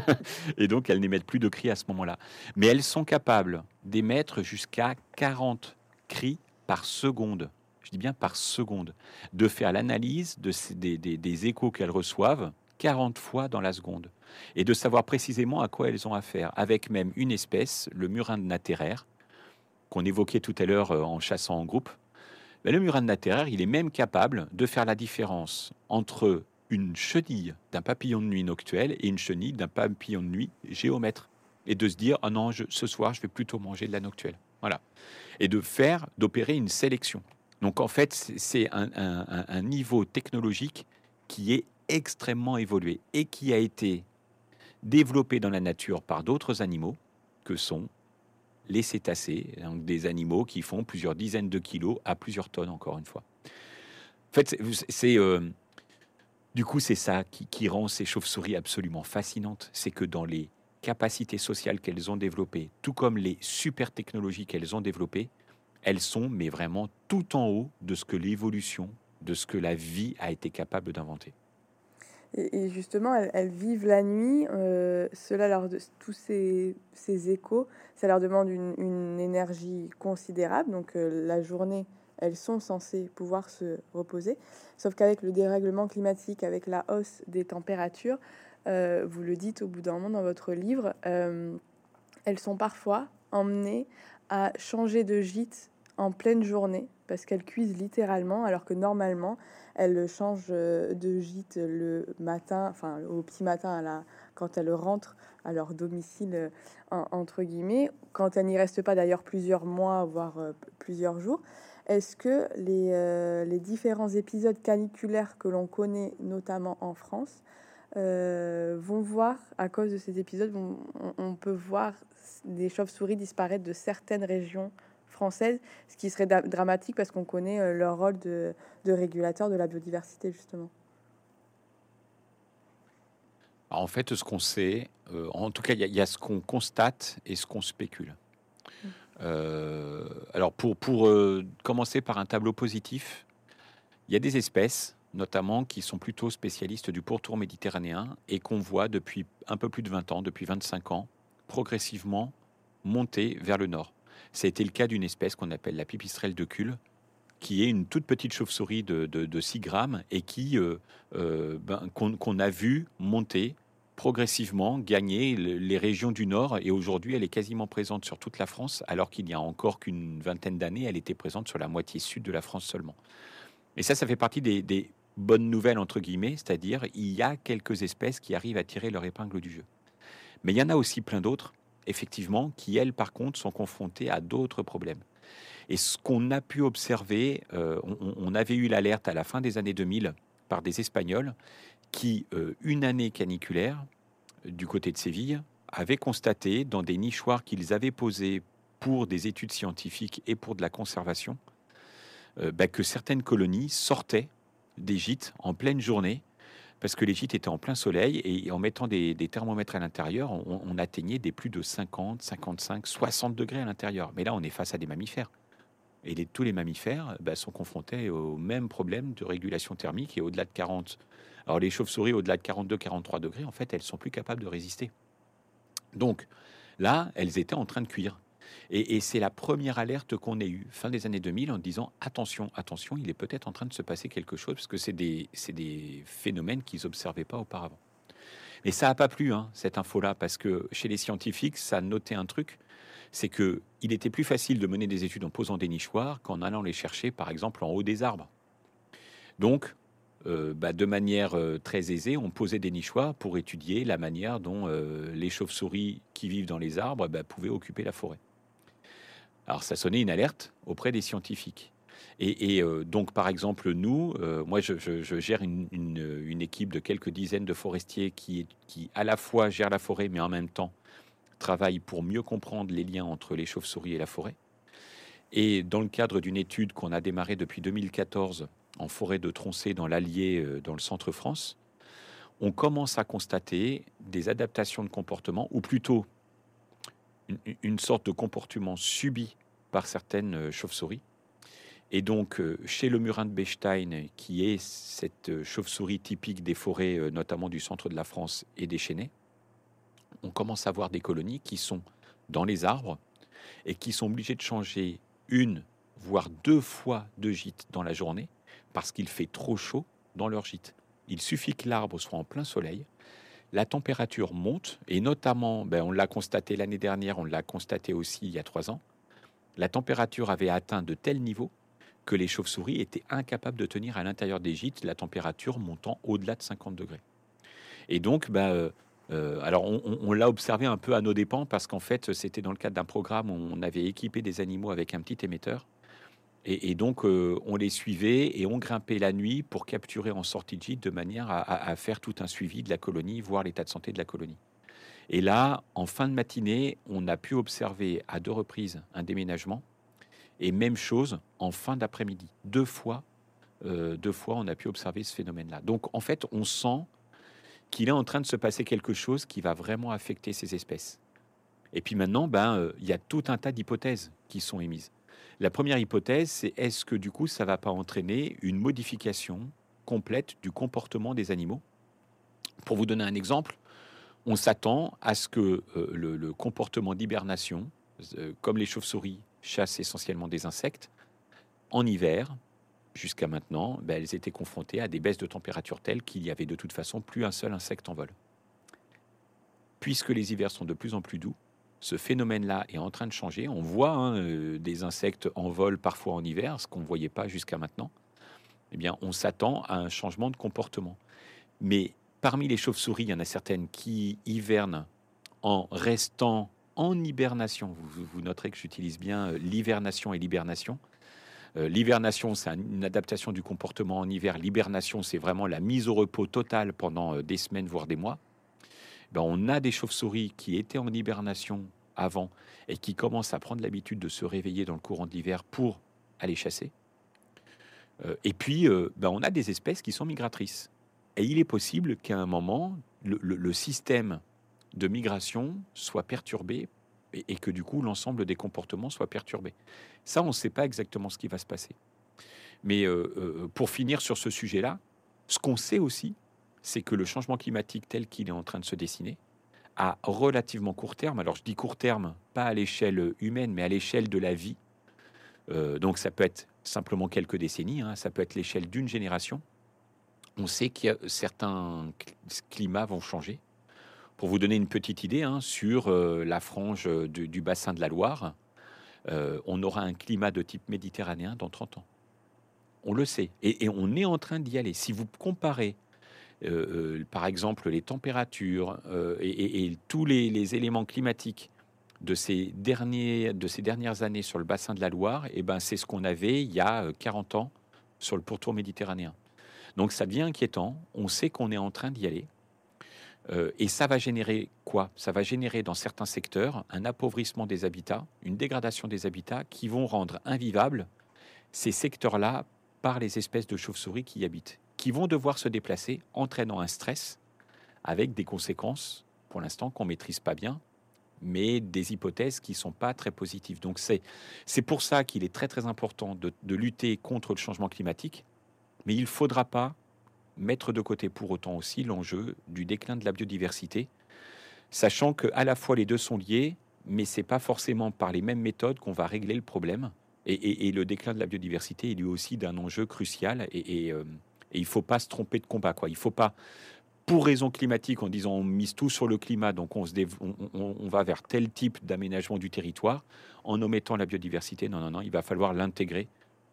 et donc, elles n'émettent plus de cris à ce moment-là. Mais elles sont capables d'émettre jusqu'à 40 cris par seconde, je dis bien par seconde, de faire l'analyse de des, échos qu'elles reçoivent 40 fois dans la seconde et de savoir précisément à quoi elles ont affaire, avec même une espèce, le murin de nattéraire, qu'on évoquait tout à l'heure euh, en chassant en groupe. Ben, le murin de nattéraire, il est même capable de faire la différence entre une chenille d'un papillon de nuit noctuel et une chenille d'un papillon de nuit géomètre. Et de se dire, ah non, ce soir, je vais plutôt manger de la noctuelle. Voilà et de faire, d'opérer une sélection. Donc en fait, c'est un, niveau technologique qui est extrêmement évolué et qui a été développé dans la nature par d'autres animaux que sont les cétacés, donc des animaux qui font plusieurs dizaines de kilos à plusieurs tonnes, encore une fois. En fait, c'est euh, du coup c'est ça qui, qui rend ces chauves-souris absolument fascinantes, c'est que dans les capacités sociales qu'elles ont développées, tout comme les super technologies qu'elles ont développées, elles sont mais vraiment tout en haut de ce que l'évolution, de ce que la vie a été capable d'inventer.
Et, justement, elles, vivent la nuit. Euh, cela leur tous ces, ces, échos, ça leur demande une, énergie considérable. Donc euh, la journée, elles sont censées pouvoir se reposer. Sauf qu'avec le dérèglement climatique, avec la hausse des températures, euh, vous le dites au bout d'un moment dans votre livre, euh, elles sont parfois emmenées à changer de gîte en pleine journée parce qu'elles cuisent littéralement alors que normalement elles changent de gîte le matin, enfin au petit matin à la, quand elles rentrent à leur domicile entre guillemets, quand elles n'y restent pas d'ailleurs plusieurs mois voire euh, plusieurs jours. Est-ce que les, les différents épisodes caniculaires que l'on connaît notamment en France euh, vont voir, à cause de ces épisodes, on, peut voir des chauves-souris disparaître de certaines régions françaises, ce qui serait dramatique parce qu'on connaît euh, leur rôle de, régulateur de la biodiversité, justement.
En fait, ce qu'on sait, euh, en tout cas, il y, a ce qu'on constate et ce qu'on spécule. Mmh. alors, pour, pour commencer par un tableau positif, il y a des espèces notamment qui sont plutôt spécialistes du pourtour méditerranéen et qu'on voit depuis un peu plus de 20 ans, depuis 25 ans, progressivement monter vers le nord. Ça a été le cas d'une espèce qu'on appelle la pipistrelle de Cul, qui est une toute petite chauve-souris de, 6 grammes et qui euh, euh, ben, qu'on a vu monter progressivement, gagner les régions du nord et aujourd'hui elle est quasiment présente sur toute la France alors qu'il n'y a encore qu'une vingtaine d'années elle était présente sur la moitié sud de la France seulement. Et ça, ça fait partie des, bonne nouvelle entre guillemets, c'est-à-dire il y a quelques espèces qui arrivent à tirer leur épingle du jeu. Mais il y en a aussi plein d'autres, effectivement, qui elles par contre sont confrontées à d'autres problèmes. Et ce qu'on a pu observer, on, avait eu l'alerte à la fin des années 2000 par des Espagnols qui, une année caniculaire, du côté de Séville, avaient constaté dans des nichoirs qu'ils avaient posés pour des études scientifiques et pour de la conservation, bah, que certaines colonies sortaient des gîtes en pleine journée parce que les gîtes étaient en plein soleil et en mettant des, thermomètres à l'intérieur, on, atteignait des plus de 50, 55, 60 degrés à l'intérieur. Mais là, on est face à des mammifères. Et tous les mammifères bah, sont confrontés au même problème de régulation thermique et au-delà de 40. Alors les chauves-souris, au-delà de 42, 43 degrés, en fait, elles sont plus capables de résister. Donc là, elles étaient en train de cuire. Et, c'est la première alerte qu'on ait eue fin des années 2000 en disant attention, attention, il est peut-être en train de se passer quelque chose parce que c'est des, phénomènes qu'ils n'observaient pas auparavant. Mais ça n'a pas plu, hein, cette info-là, parce que chez les scientifiques, ça noté un truc, c'est que il était plus facile de mener des études en posant des nichoirs qu'en allant les chercher, par exemple, en haut des arbres. Donc, euh, bah, de manière euh, très aisée, on posait des nichoirs pour étudier la manière dont euh, les chauves-souris qui vivent dans les arbres bah, pouvaient occuper la forêt. Alors ça sonnait une alerte auprès des scientifiques. Et, euh, donc, par exemple, nous, euh, moi, je, gère une, équipe de quelques dizaines de forestiers qui, à la fois, gèrent la forêt, mais en même temps, travaillent pour mieux comprendre les liens entre les chauves-souris et la forêt. Et dans le cadre d'une étude qu'on a démarrée depuis 2014 en forêt de Troncé, dans l'Allier, euh, dans le centre France, on commence à constater des adaptations de comportement, ou plutôt une, sorte de comportement subi par certaines euh, chauves-souris. Et donc, euh, chez le murin de Bechstein, qui est cette euh, chauve-souris typique des forêts, notamment du centre de la France et des chênaies, on commence à voir des colonies qui sont dans les arbres et qui sont obligées de changer une, voire deux fois de gîte dans la journée parce qu'il fait trop chaud dans leur gîte. Il suffit que l'arbre soit en plein soleil la température monte, et notamment, ben, on l'a constaté l'année dernière, on l'a constaté aussi il y a trois ans, la température avait atteint de tels niveaux que les chauves-souris étaient incapables de tenir à l'intérieur des gîtes, la température montant au-delà de 50 degrés. Et donc, ben, euh, euh, alors on, l'a observé un peu à nos dépens parce qu'en fait, c'était dans le cadre d'un programme où on avait équipé des animaux avec un petit émetteur. Et, donc, euh, on les suivait et on grimpait la nuit pour capturer en sortie de gîte de manière à, faire tout un suivi de la colonie, voir l'état de santé de la colonie. Et là, en fin de matinée, on a pu observer à deux reprises un déménagement. Et même chose en fin d'après-midi. Deux fois, euh, deux fois, on a pu observer ce phénomène-là. Donc, en fait, on sent qu'il est en train de se passer quelque chose qui va vraiment affecter ces espèces. Et puis maintenant, ben, euh, il y a tout un tas d'hypothèses qui sont émises. La première hypothèse, c'est est-ce que du coup, ça va pas entraîner une modification complète du comportement des animaux? Pour vous donner un exemple, on s'attend à ce que euh, le, comportement d'hibernation, euh, comme les chauves-souris chassent essentiellement des insectes, en hiver, jusqu'à maintenant, ben, elles étaient confrontées à des baisses de température telles qu'il y avait de toute façon plus un seul insecte en vol. Puisque les hivers sont de plus en plus doux, ce phénomène-là est en train de changer. On voit hein, euh, des insectes en vol parfois en hiver, ce qu'on ne voyait pas jusqu'à maintenant. Eh bien, on s'attend à un changement de comportement. Mais parmi les chauves-souris, il y en a certaines qui hivernent en restant en hibernation. Vous, noterez que j'utilise bien euh, l'hivernation et l'hibernation. Euh, l'hibernation, c'est une adaptation du comportement en hiver. L'hibernation, c'est vraiment la mise au repos totale pendant des semaines, voire des mois. Ben, on a des chauves-souris qui étaient en hibernation avant et qui commencent à prendre l'habitude de se réveiller dans le courant de l'hiver pour aller chasser. Euh, et puis, euh, ben, on a des espèces qui sont migratrices. Et il est possible qu'à un moment, le, système de migration soit perturbé et, que du coup, l'ensemble des comportements soient perturbés. Ça, on ne sait pas exactement ce qui va se passer. Mais euh, pour finir sur ce sujet-là, ce qu'on sait aussi, c'est que le changement climatique tel qu'il est en train de se dessiner, à relativement court terme, alors je dis court terme, pas à l'échelle humaine, mais à l'échelle de la vie, euh, donc ça peut être simplement quelques décennies, hein, ça peut être l'échelle d'une génération, on sait que certains climats vont changer. Pour vous donner une petite idée hein, sur euh, la frange du, bassin de la Loire, euh, on aura un climat de type méditerranéen dans 30 ans. On le sait. Et on est en train d'y aller. Si vous comparez euh, euh, par exemple les températures euh, et, tous les, éléments climatiques de ces, derniers, de ces dernières années sur le bassin de la Loire, et eh ben, c'est ce qu'on avait il y a 40 ans sur le pourtour méditerranéen. Donc ça devient inquiétant, on sait qu'on est en train d'y aller. Et ça va générer quoi? Ça va générer dans certains secteurs un appauvrissement des habitats, une dégradation des habitats qui vont rendre invivables ces secteurs-là par les espèces de chauves-souris qui y habitent, qui vont devoir se déplacer, entraînant un stress avec des conséquences, pour l'instant, qu'on ne maîtrise pas bien, mais des hypothèses qui ne sont pas très positives. Donc c'est, pour ça qu'il est très très important de, de lutter contre le changement climatique, mais il ne faudra pas mettre de côté pour autant aussi l'enjeu du déclin de la biodiversité, sachant que à la fois les deux sont liés, mais c'est pas forcément par les mêmes méthodes qu'on va régler le problème. Et, le déclin de la biodiversité est lui aussi d'un enjeu crucial. Et, euh, il ne faut pas se tromper de combat. Il faut pas, pour raison climatique, en disant on mise tout sur le climat, donc on va vers tel type d'aménagement du territoire, en omettant la biodiversité. Non, non, non, il va falloir l'intégrer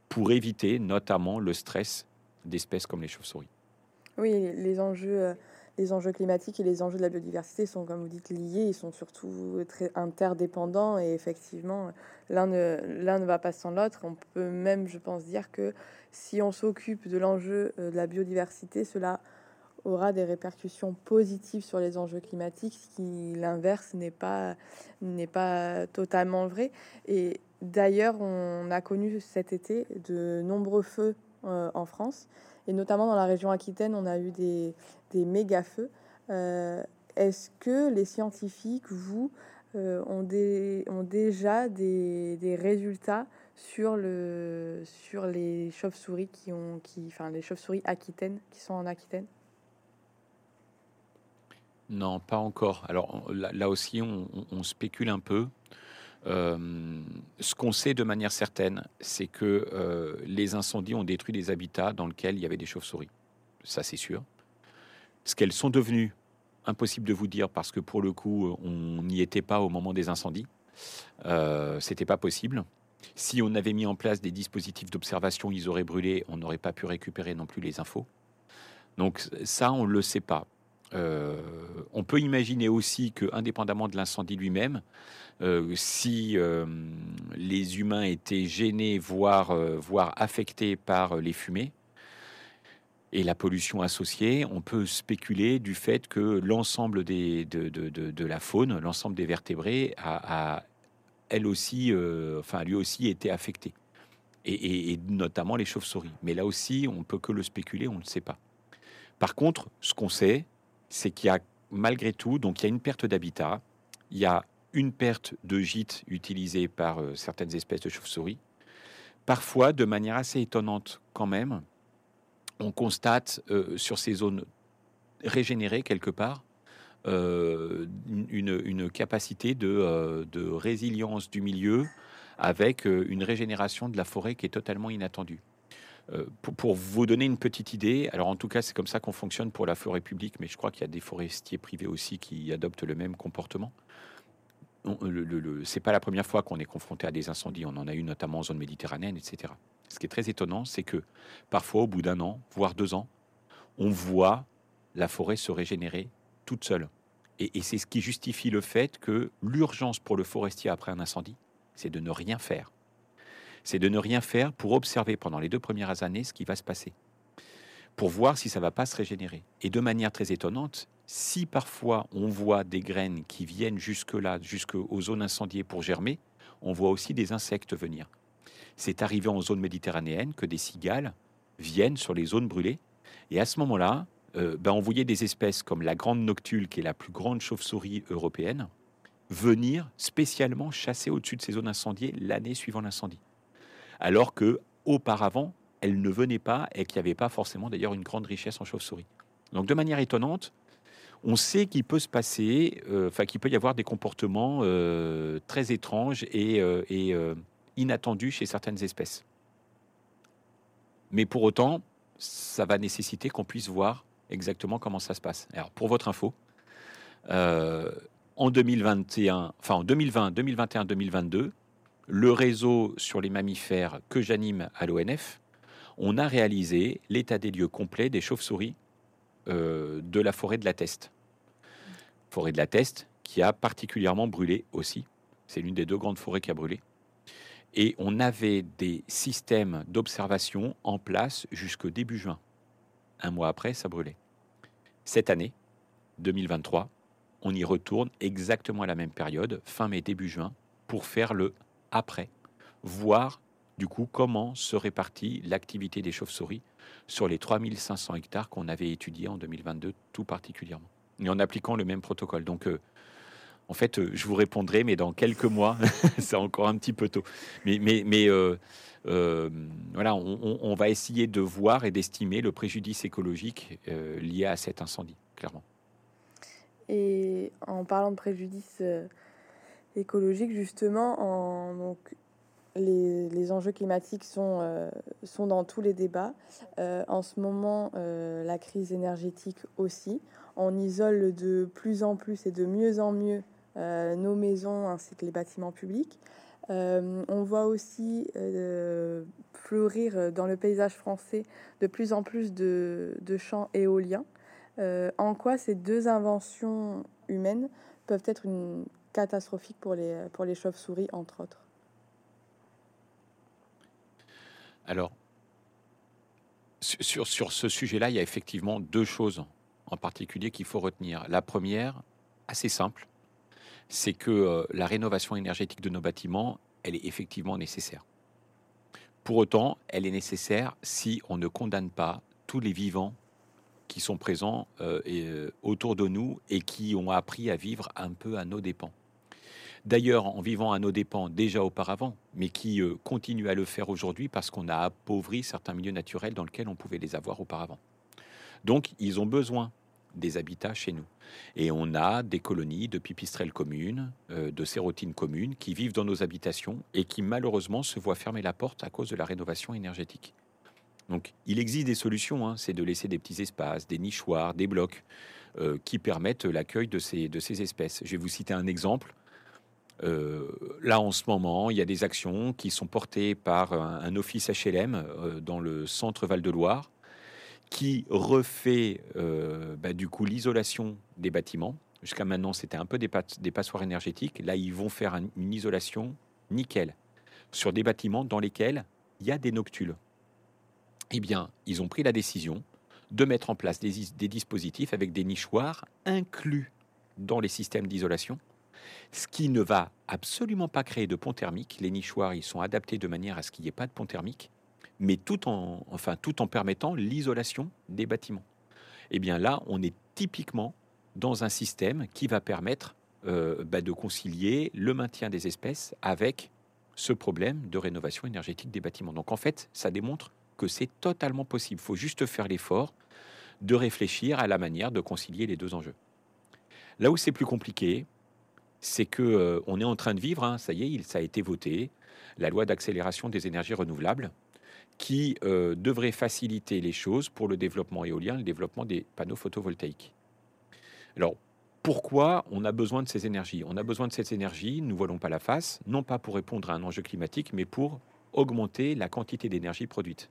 pour éviter notamment le stress d'espèces comme les chauves-souris.
Oui, les enjeux, euh, les enjeux climatiques et les enjeux de la biodiversité sont, comme vous dites, liés. Ils sont surtout très interdépendants et effectivement, l'un ne, l'un ne va pas sans l'autre. On peut même, je pense, dire que si on s'occupe de l'enjeu euh, de la biodiversité, cela aura des répercussions positives sur les enjeux climatiques, ce qui l'inverse n'est pas n'est pas totalement vrai. Et d'ailleurs, on a connu cet été de nombreux feux euh, en France et notamment dans la région Aquitaine, on a eu des, des méga feux. Euh, est-ce que les scientifiques, vous, euh, ont, des, ont, déjà des, des, résultats sur, le, sur les chauves-souris qui ont, qui, enfin les chauves-souris aquitaines qui sont en Aquitaine?
Non, pas encore. Alors là, aussi, on, on, spécule un peu. Euh, ce qu'on sait de manière certaine, c'est que euh, les incendies ont détruit des habitats dans lesquels il y avait des chauves-souris. Ça, c'est sûr. Ce qu'elles sont devenues, impossible de vous dire parce que pour le coup, on n'y était pas au moment des incendies. Euh, C'était pas possible. Si on avait mis en place des dispositifs d'observation, ils auraient brûlé, on n'aurait pas pu récupérer non plus les infos. Donc ça, on le sait pas. Euh, on peut imaginer aussi que, indépendamment de l'incendie lui-même, euh, si euh, les humains étaient gênés, voire, voire affectés par les fumées et la pollution associée, on peut spéculer du fait que l'ensemble des, de, la faune, l'ensemble des vertébrés, a, elle aussi, enfin, lui aussi été affecté. Et, et notamment les chauves-souris. Mais là aussi, on peut que le spéculer, on ne le sait pas. Par contre, ce qu'on sait, c'est qu'il y a malgré tout, donc il y a une perte d'habitat, il y a une perte de gîtes utilisés par euh, certaines espèces de chauves-souris. Parfois, de manière assez étonnante quand même, on constate euh, sur ces zones régénérées quelque part euh, une, capacité de, résilience du milieu avec une régénération de la forêt qui est totalement inattendue. Pour, vous donner une petite idée, alors en tout cas c'est comme ça qu'on fonctionne pour la forêt publique, mais je crois qu'il y a des forestiers privés aussi qui adoptent le même comportement. Ce n'est pas la première fois qu'on est confronté à des incendies, on en a eu notamment en zone méditerranéenne, etc. Ce qui est très étonnant, c'est que parfois au bout d'un an, voire deux ans, on voit la forêt se régénérer toute seule. et c'est ce qui justifie le fait que l'urgence pour le forestier après un incendie, c'est de ne rien faire c'est de ne rien faire pour observer pendant les deux premières années ce qui va se passer, pour voir si ça va pas se régénérer. Et de manière très étonnante, si parfois on voit des graines qui viennent jusque-là, jusqu'aux zones incendiées pour germer, on voit aussi des insectes venir. C'est arrivé en zone méditerranéenne que des cigales viennent sur les zones brûlées. Et à ce moment-là, euh, ben on voyait des espèces comme la grande noctule, qui est la plus grande chauve-souris européenne, venir spécialement chasser au-dessus de ces zones incendiées l'année suivant l'incendie alors que auparavant, elle ne venait pas et qu'il n'y avait pas forcément d'ailleurs une grande richesse en chauve-souris. Donc de manière étonnante, on sait qu'il peut se passer, euh, enfin qu'il peut y avoir des comportements euh, très étranges et, euh, inattendus chez certaines espèces. Mais pour autant, ça va nécessiter qu'on puisse voir exactement comment ça se passe. Alors pour votre info, en 2021, enfin en 2020, 2021, 2022, le réseau sur les mammifères que j'anime à l'ONF, on a réalisé l'état des lieux complet des chauves-souris euh, de la forêt de la Teste. Forêt de la Teste qui a particulièrement brûlé aussi. C'est l'une des deux grandes forêts qui a brûlé. Et on avait des systèmes d'observation en place jusqu'au début juin. Un mois après, ça brûlait. Cette année, 2023, on y retourne exactement à la même période, fin mai, début juin, pour faire le après, voir du coup comment se répartit l'activité des chauves-souris sur les 3500 hectares qu'on avait étudiés en 2022 tout particulièrement, et en appliquant le même protocole. Donc, euh, en fait, euh, je vous répondrai, mais dans quelques mois, c'est encore un petit peu tôt. Mais, euh, voilà, on, va essayer de voir et d'estimer le préjudice écologique lié à cet incendie, clairement.
Et en parlant de préjudice écologique, justement, en, donc, les, enjeux climatiques sont, euh, sont dans tous les débats. Euh, en ce moment, euh, la crise énergétique aussi. On isole de plus en plus et de mieux en mieux nos maisons ainsi que les bâtiments publics. on voit aussi fleurir dans le paysage français de plus en plus de, champs éoliens. en quoi ces deux inventions humaines peuvent être une catastrophique pour les, pour les chauves-souris, entre autres?
Alors, sur, ce sujet-là, il y a effectivement deux choses en particulier qu'il faut retenir. La première, assez simple, c'est que euh, la rénovation énergétique de nos bâtiments, elle est effectivement nécessaire. Pour autant, elle est nécessaire si on ne condamne pas tous les vivants qui sont présents euh, euh, autour de nous et qui ont appris à vivre un peu à nos dépens d'ailleurs en vivant à nos dépens déjà auparavant, mais qui euh, continuent à le faire aujourd'hui parce qu'on a appauvri certains milieux naturels dans lesquels on pouvait les avoir auparavant. Donc, ils ont besoin des habitats chez nous. Et on a des colonies de pipistrelles communes, euh, de sérotines communes qui vivent dans nos habitations et qui malheureusement se voient fermer la porte à cause de la rénovation énergétique. Donc il existe des solutions, hein. c'est de laisser des petits espaces, des nichoirs, des blocs euh, qui permettent l'accueil de ces, de ces espèces. Je vais vous citer un exemple. Euh, là, en ce moment, il y a des actions qui sont portées par un, office HLM euh, dans le centre Val-de-Loire qui refait euh, bah, du coup l'isolation des bâtiments. Jusqu'à maintenant, c'était un peu des, des, passoires énergétiques. Là, ils vont faire une isolation nickel sur des bâtiments dans lesquels il y a des noctules. Eh bien, ils ont pris la décision de mettre en place des dispositifs avec des nichoirs inclus dans les systèmes d'isolation ce qui ne va absolument pas créer de pont thermique. Les nichoirs, ils sont adaptés de manière à ce qu'il n'y ait pas de pont thermique, mais tout en, enfin, tout en permettant l'isolation des bâtiments. Eh bien là, on est typiquement dans un système qui va permettre euh, bah, de concilier le maintien des espèces avec ce problème de rénovation énergétique des bâtiments. Donc en fait, ça démontre que c'est totalement possible. Il faut juste faire l'effort de réfléchir à la manière de concilier les deux enjeux. Là où c'est plus compliqué, c'est que euh, on est en train de vivre, hein, ça y est, ça a été voté, la loi d'accélération des énergies renouvelables, qui euh, devrait faciliter les choses pour le développement éolien, le développement des panneaux photovoltaïques. Alors, pourquoi on a besoin de ces énergies? On a besoin de ces énergies, nous ne voilons pas la face, non pas pour répondre à un enjeu climatique, mais pour augmenter la quantité d'énergie produite.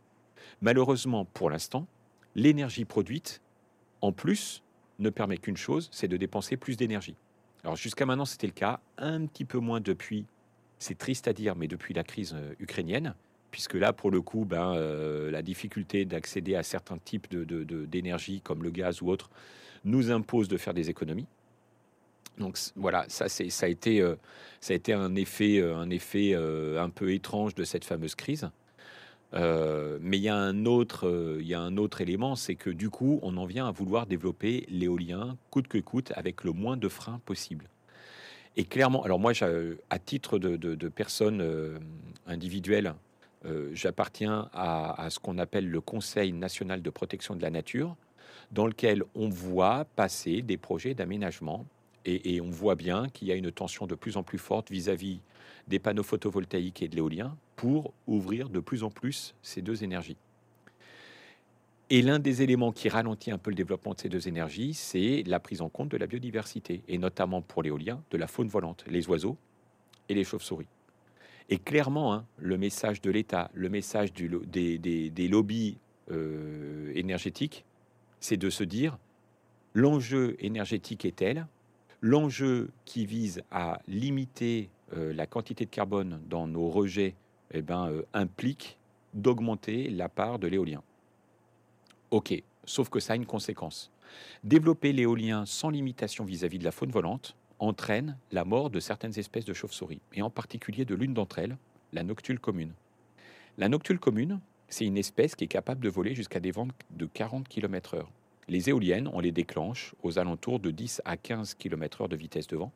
Malheureusement, pour l'instant, l'énergie produite, en plus, ne permet qu'une chose, c'est de dépenser plus d'énergie. Alors jusqu'à maintenant, c'était le cas, un petit peu moins depuis, c'est triste à dire, mais depuis la crise euh, ukrainienne, puisque là, pour le coup, ben, euh, la difficulté d'accéder à certains types d'énergie, de, comme le gaz ou autre, nous impose de faire des économies. Donc voilà, ça, ça, a été, euh, ça a été un effet, un, effet un peu étrange de cette fameuse crise. Euh, mais il y, a un autre, euh, il y a un autre élément, c'est que du coup, on en vient à vouloir développer l'éolien coûte que coûte avec le moins de freins possible. Et clairement, alors moi, à titre de, personne euh, individuelle, j'appartiens à, ce qu'on appelle le Conseil national de protection de la nature, dans lequel on voit passer des projets d'aménagement et, on voit bien qu'il y a une tension de plus en plus forte vis-à-vis des panneaux photovoltaïques et de l'éolien pour ouvrir de plus en plus ces deux énergies. Et l'un des éléments qui ralentit un peu le développement de ces deux énergies, c'est la prise en compte de la biodiversité, et notamment pour l'éolien, de la faune volante, les oiseaux et les chauves-souris. Et clairement, hein, le message de l'État, le message du, des, lobbies euh, énergétiques, c'est de se dire l'enjeu énergétique est tel L'enjeu qui vise à limiter la quantité de carbone dans nos rejets eh ben, implique d'augmenter la part de l'éolien. Ok, sauf que ça a une conséquence. Développer l'éolien sans limitation vis-à-vis de la faune volante entraîne la mort de certaines espèces de chauves-souris, et en particulier de l'une d'entre elles, la noctule commune. La noctule commune, c'est une espèce qui est capable de voler jusqu'à des vents de 40 km/h. Les éoliennes, on les déclenche aux alentours de 10 à 15 km/h de vitesse de vent,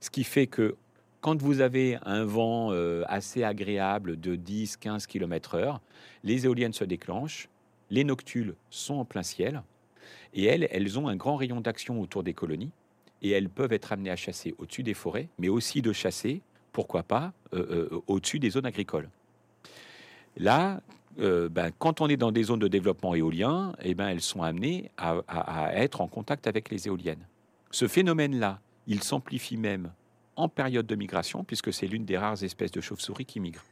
ce qui fait que quand vous avez un vent euh, assez agréable de 10-15 km/h, les éoliennes se déclenchent, les noctules sont en plein ciel, et elles, elles ont un grand rayon d'action autour des colonies, et elles peuvent être amenées à chasser au-dessus des forêts, mais aussi de chasser, pourquoi pas, euh, euh, au-dessus des zones agricoles. Là, ben, quand on est dans des zones de développement éolien, eh ben, elles sont amenées à, à être en contact avec les éoliennes. Ce phénomène-là, il s'amplifie même en période de migration, puisque c'est l'une des rares espèces de chauves-souris qui migrent.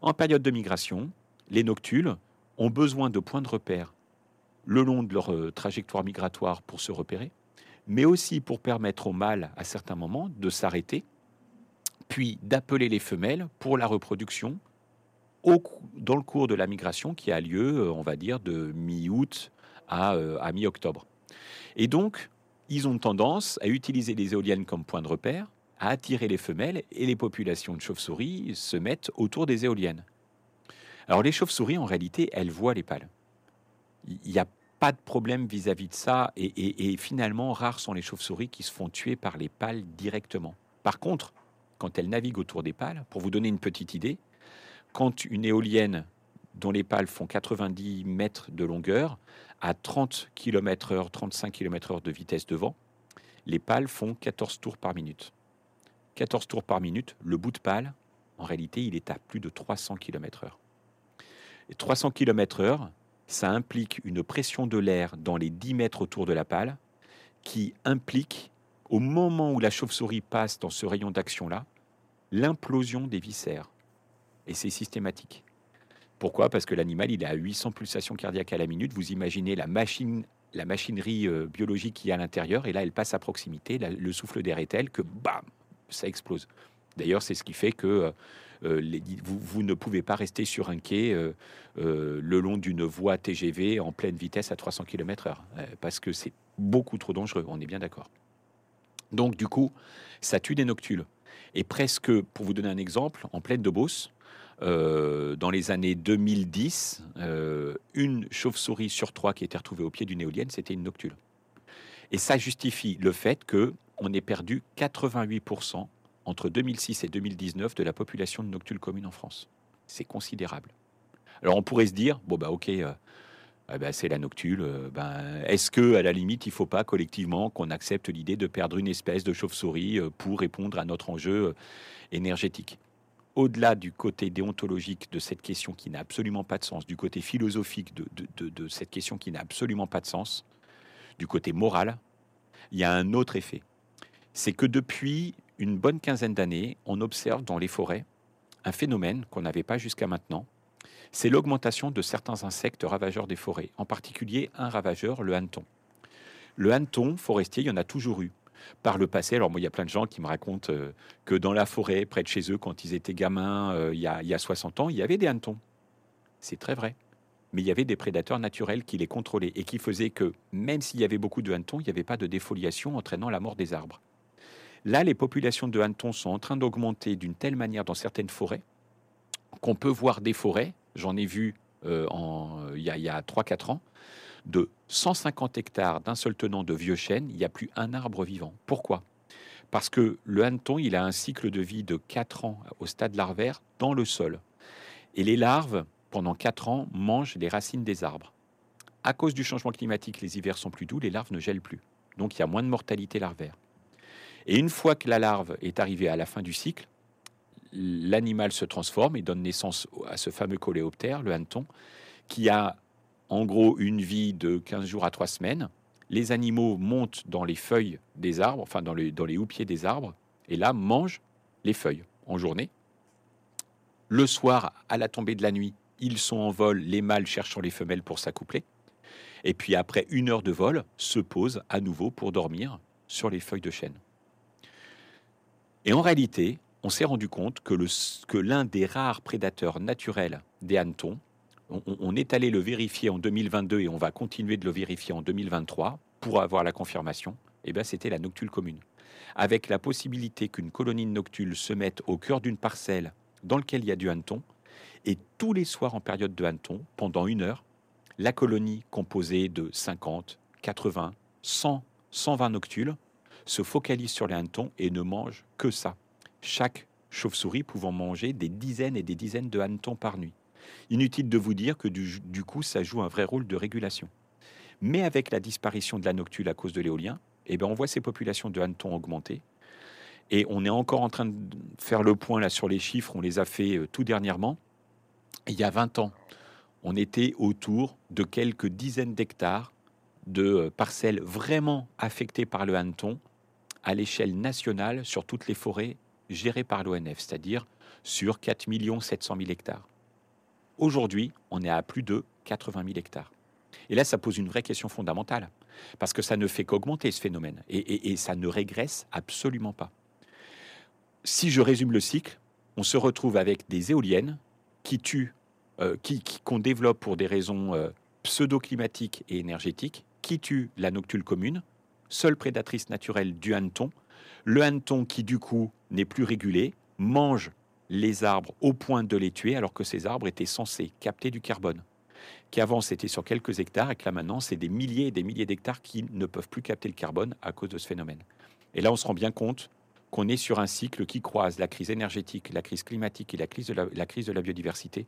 En période de migration, les noctules ont besoin de points de repère le long de leur euh, trajectoire migratoire pour se repérer, mais aussi pour permettre aux mâles, à certains moments, de s'arrêter, puis d'appeler les femelles pour la reproduction dans le cours de la migration qui a lieu, euh, on va dire, de mi-août à, euh, à mi-octobre. Et donc, ils ont tendance à utiliser les éoliennes comme point de repère à attirer les femelles et les populations de chauves-souris se mettent autour des éoliennes. Alors les chauves-souris, en réalité, elles voient les pales. Il n'y a pas de problème vis-à-vis de ça et, finalement, rares sont les chauves-souris qui se font tuer par les pales directement. Par contre, quand elles naviguent autour des pales, pour vous donner une petite idée, quand une éolienne dont les pales font 90 mètres de longueur, à 30 km/h, 35 km/h de vitesse de vent, les pales font 14 tours par minute. 14 tours par minute, le bout de pale, en réalité, il est à plus de 300 km/h. Et 300 km/h, ça implique une pression de l'air dans les 10 mètres autour de la pale qui implique, au moment où la chauve-souris passe dans ce rayon d'action-là, l'implosion des viscères. Et c'est systématique. Pourquoi? Parce que l'animal, il est à 800 pulsations cardiaques à la minute. Vous imaginez la machine la machinerie euh, biologique qui est à l'intérieur, et là, elle passe à proximité, le souffle d'air est tel que, bam, ça explose. D'ailleurs, c'est ce qui fait que euh, euh, vous, ne pouvez pas rester sur un quai euh, le long d'une voie TGV en pleine vitesse à 300 km/h, parce que c'est beaucoup trop dangereux, on est bien d'accord. Donc, du coup, ça tue des noctules. Et presque, pour vous donner un exemple, en pleine de Beauce, dans les années 2010, une chauve-souris sur trois qui était retrouvée au pied d'une éolienne, c'était une noctule. Et ça justifie le fait que on ait perdu 88% entre 2006 et 2019 de la population de noctules communes en France. C'est considérable. Alors on pourrait se dire, bon bah ok, euh, eh ben, c'est la noctule, euh, ben, est-ce que à la limite il ne faut pas collectivement qu'on accepte l'idée de perdre une espèce de chauve-souris euh, pour répondre à notre enjeu énergétique? Au-delà du côté déontologique de cette question qui n'a absolument pas de sens, du côté philosophique de cette question qui n'a absolument pas de sens, du côté moral, il y a un autre effet c'est que depuis une bonne quinzaine d'années, on observe dans les forêts un phénomène qu'on n'avait pas jusqu'à maintenant. C'est l'augmentation de certains insectes ravageurs des forêts, en particulier un ravageur, le hanneton. Le hanneton forestier, il y en a toujours eu. Par le passé, alors moi, il y a plein de gens qui me racontent euh, que dans la forêt, près de chez eux, quand ils étaient gamins, euh, il, y a, il y a 60 ans, il y avait des hannetons. C'est très vrai. Mais il y avait des prédateurs naturels qui les contrôlaient et qui faisaient que, même s'il y avait beaucoup de hannetons, il n'y avait pas de défoliation entraînant la mort des arbres. Là, les populations de hannetons sont en train d'augmenter d'une telle manière dans certaines forêts qu'on peut voir des forêts, j'en ai vu euh, il y a, 3-4 ans, de 150 hectares d'un seul tenant de vieux chênes, il n'y a plus un arbre vivant. Pourquoi? Parce que le hanneton, il a un cycle de vie de 4 ans au stade larvaire dans le sol. Et les larves, pendant 4 ans, mangent les racines des arbres. À cause du changement climatique, les hivers sont plus doux, les larves ne gèlent plus. Donc il y a moins de mortalité larvaire. Et une fois que la larve est arrivée à la fin du cycle, l'animal se transforme et donne naissance à ce fameux coléoptère, le hanneton, qui a en gros une vie de 15 jours à 3 semaines. Les animaux montent dans les feuilles des arbres, enfin dans les, dans les houppiers des arbres, et là mangent les feuilles en journée. Le soir, à la tombée de la nuit, ils sont en vol, les mâles cherchant les femelles pour s'accoupler. Et puis après une heure de vol, se posent à nouveau pour dormir sur les feuilles de chêne. Et en réalité, on s'est rendu compte que, l'un des rares prédateurs naturels des hannetons, on, est allé le vérifier en 2022 et on va continuer de le vérifier en 2023 pour avoir la confirmation, et eh ben c'était la noctule commune. Avec la possibilité qu'une colonie de noctules se mette au cœur d'une parcelle dans laquelle il y a du hanneton, et tous les soirs en période de hanneton, pendant une heure, la colonie composée de 50, 80, 100, 120 noctules se focalise sur les hannetons et ne mange que ça. Chaque chauve-souris pouvant manger des dizaines et des dizaines de hannetons par nuit. Inutile de vous dire que du, coup, ça joue un vrai rôle de régulation. Mais avec la disparition de la noctule à cause de l'éolien, eh ben on voit ces populations de hannetons augmenter. Et on est encore en train de faire le point là sur les chiffres, on les a fait euh, tout dernièrement. Il y a 20 ans, on était autour de quelques dizaines d'hectares de euh, parcelles vraiment affectées par le hanneton à l'échelle nationale sur toutes les forêts gérées par l'ONF, c'est-à-dire sur 4 700 000 hectares. Aujourd'hui, on est à plus de 80 000 hectares. Et là, ça pose une vraie question fondamentale, parce que ça ne fait qu'augmenter ce phénomène, et, ça ne régresse absolument pas. Si je résume le cycle, on se retrouve avec des éoliennes qui tuent, euh, qui, qu'on développe pour des raisons euh, pseudo-climatiques et énergétiques, qui tuent la noctule commune, seule prédatrice naturelle du hanneton, le hanneton qui du coup n'est plus régulé, mange les arbres au point de les tuer alors que ces arbres étaient censés capter du carbone qui avant c'était sur quelques hectares et que là maintenant c'est des milliers et des milliers d'hectares qui ne peuvent plus capter le carbone à cause de ce phénomène. Et là on se rend bien compte qu'on est sur un cycle qui croise la crise énergétique, la crise climatique et la crise de la, crise de la biodiversité,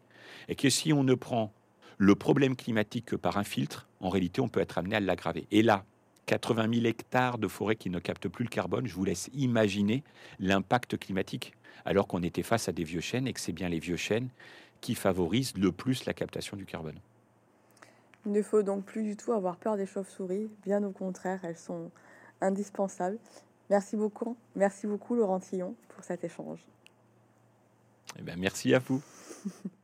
et que si on ne prend le problème climatique que par un filtre, en réalité on peut être amené à l'aggraver. Et là, 80 000 hectares de forêt qui ne captent plus le carbone, je vous laisse imaginer l'impact climatique, alors qu'on était face à des vieux chênes et que c'est bien les vieux chênes qui favorisent le plus la captation du carbone.
Il ne faut donc plus du tout avoir peur des chauves-souris, bien au contraire, elles sont indispensables. Merci beaucoup, merci beaucoup Laurent Tillon pour cet échange.
Eh bien, merci à vous.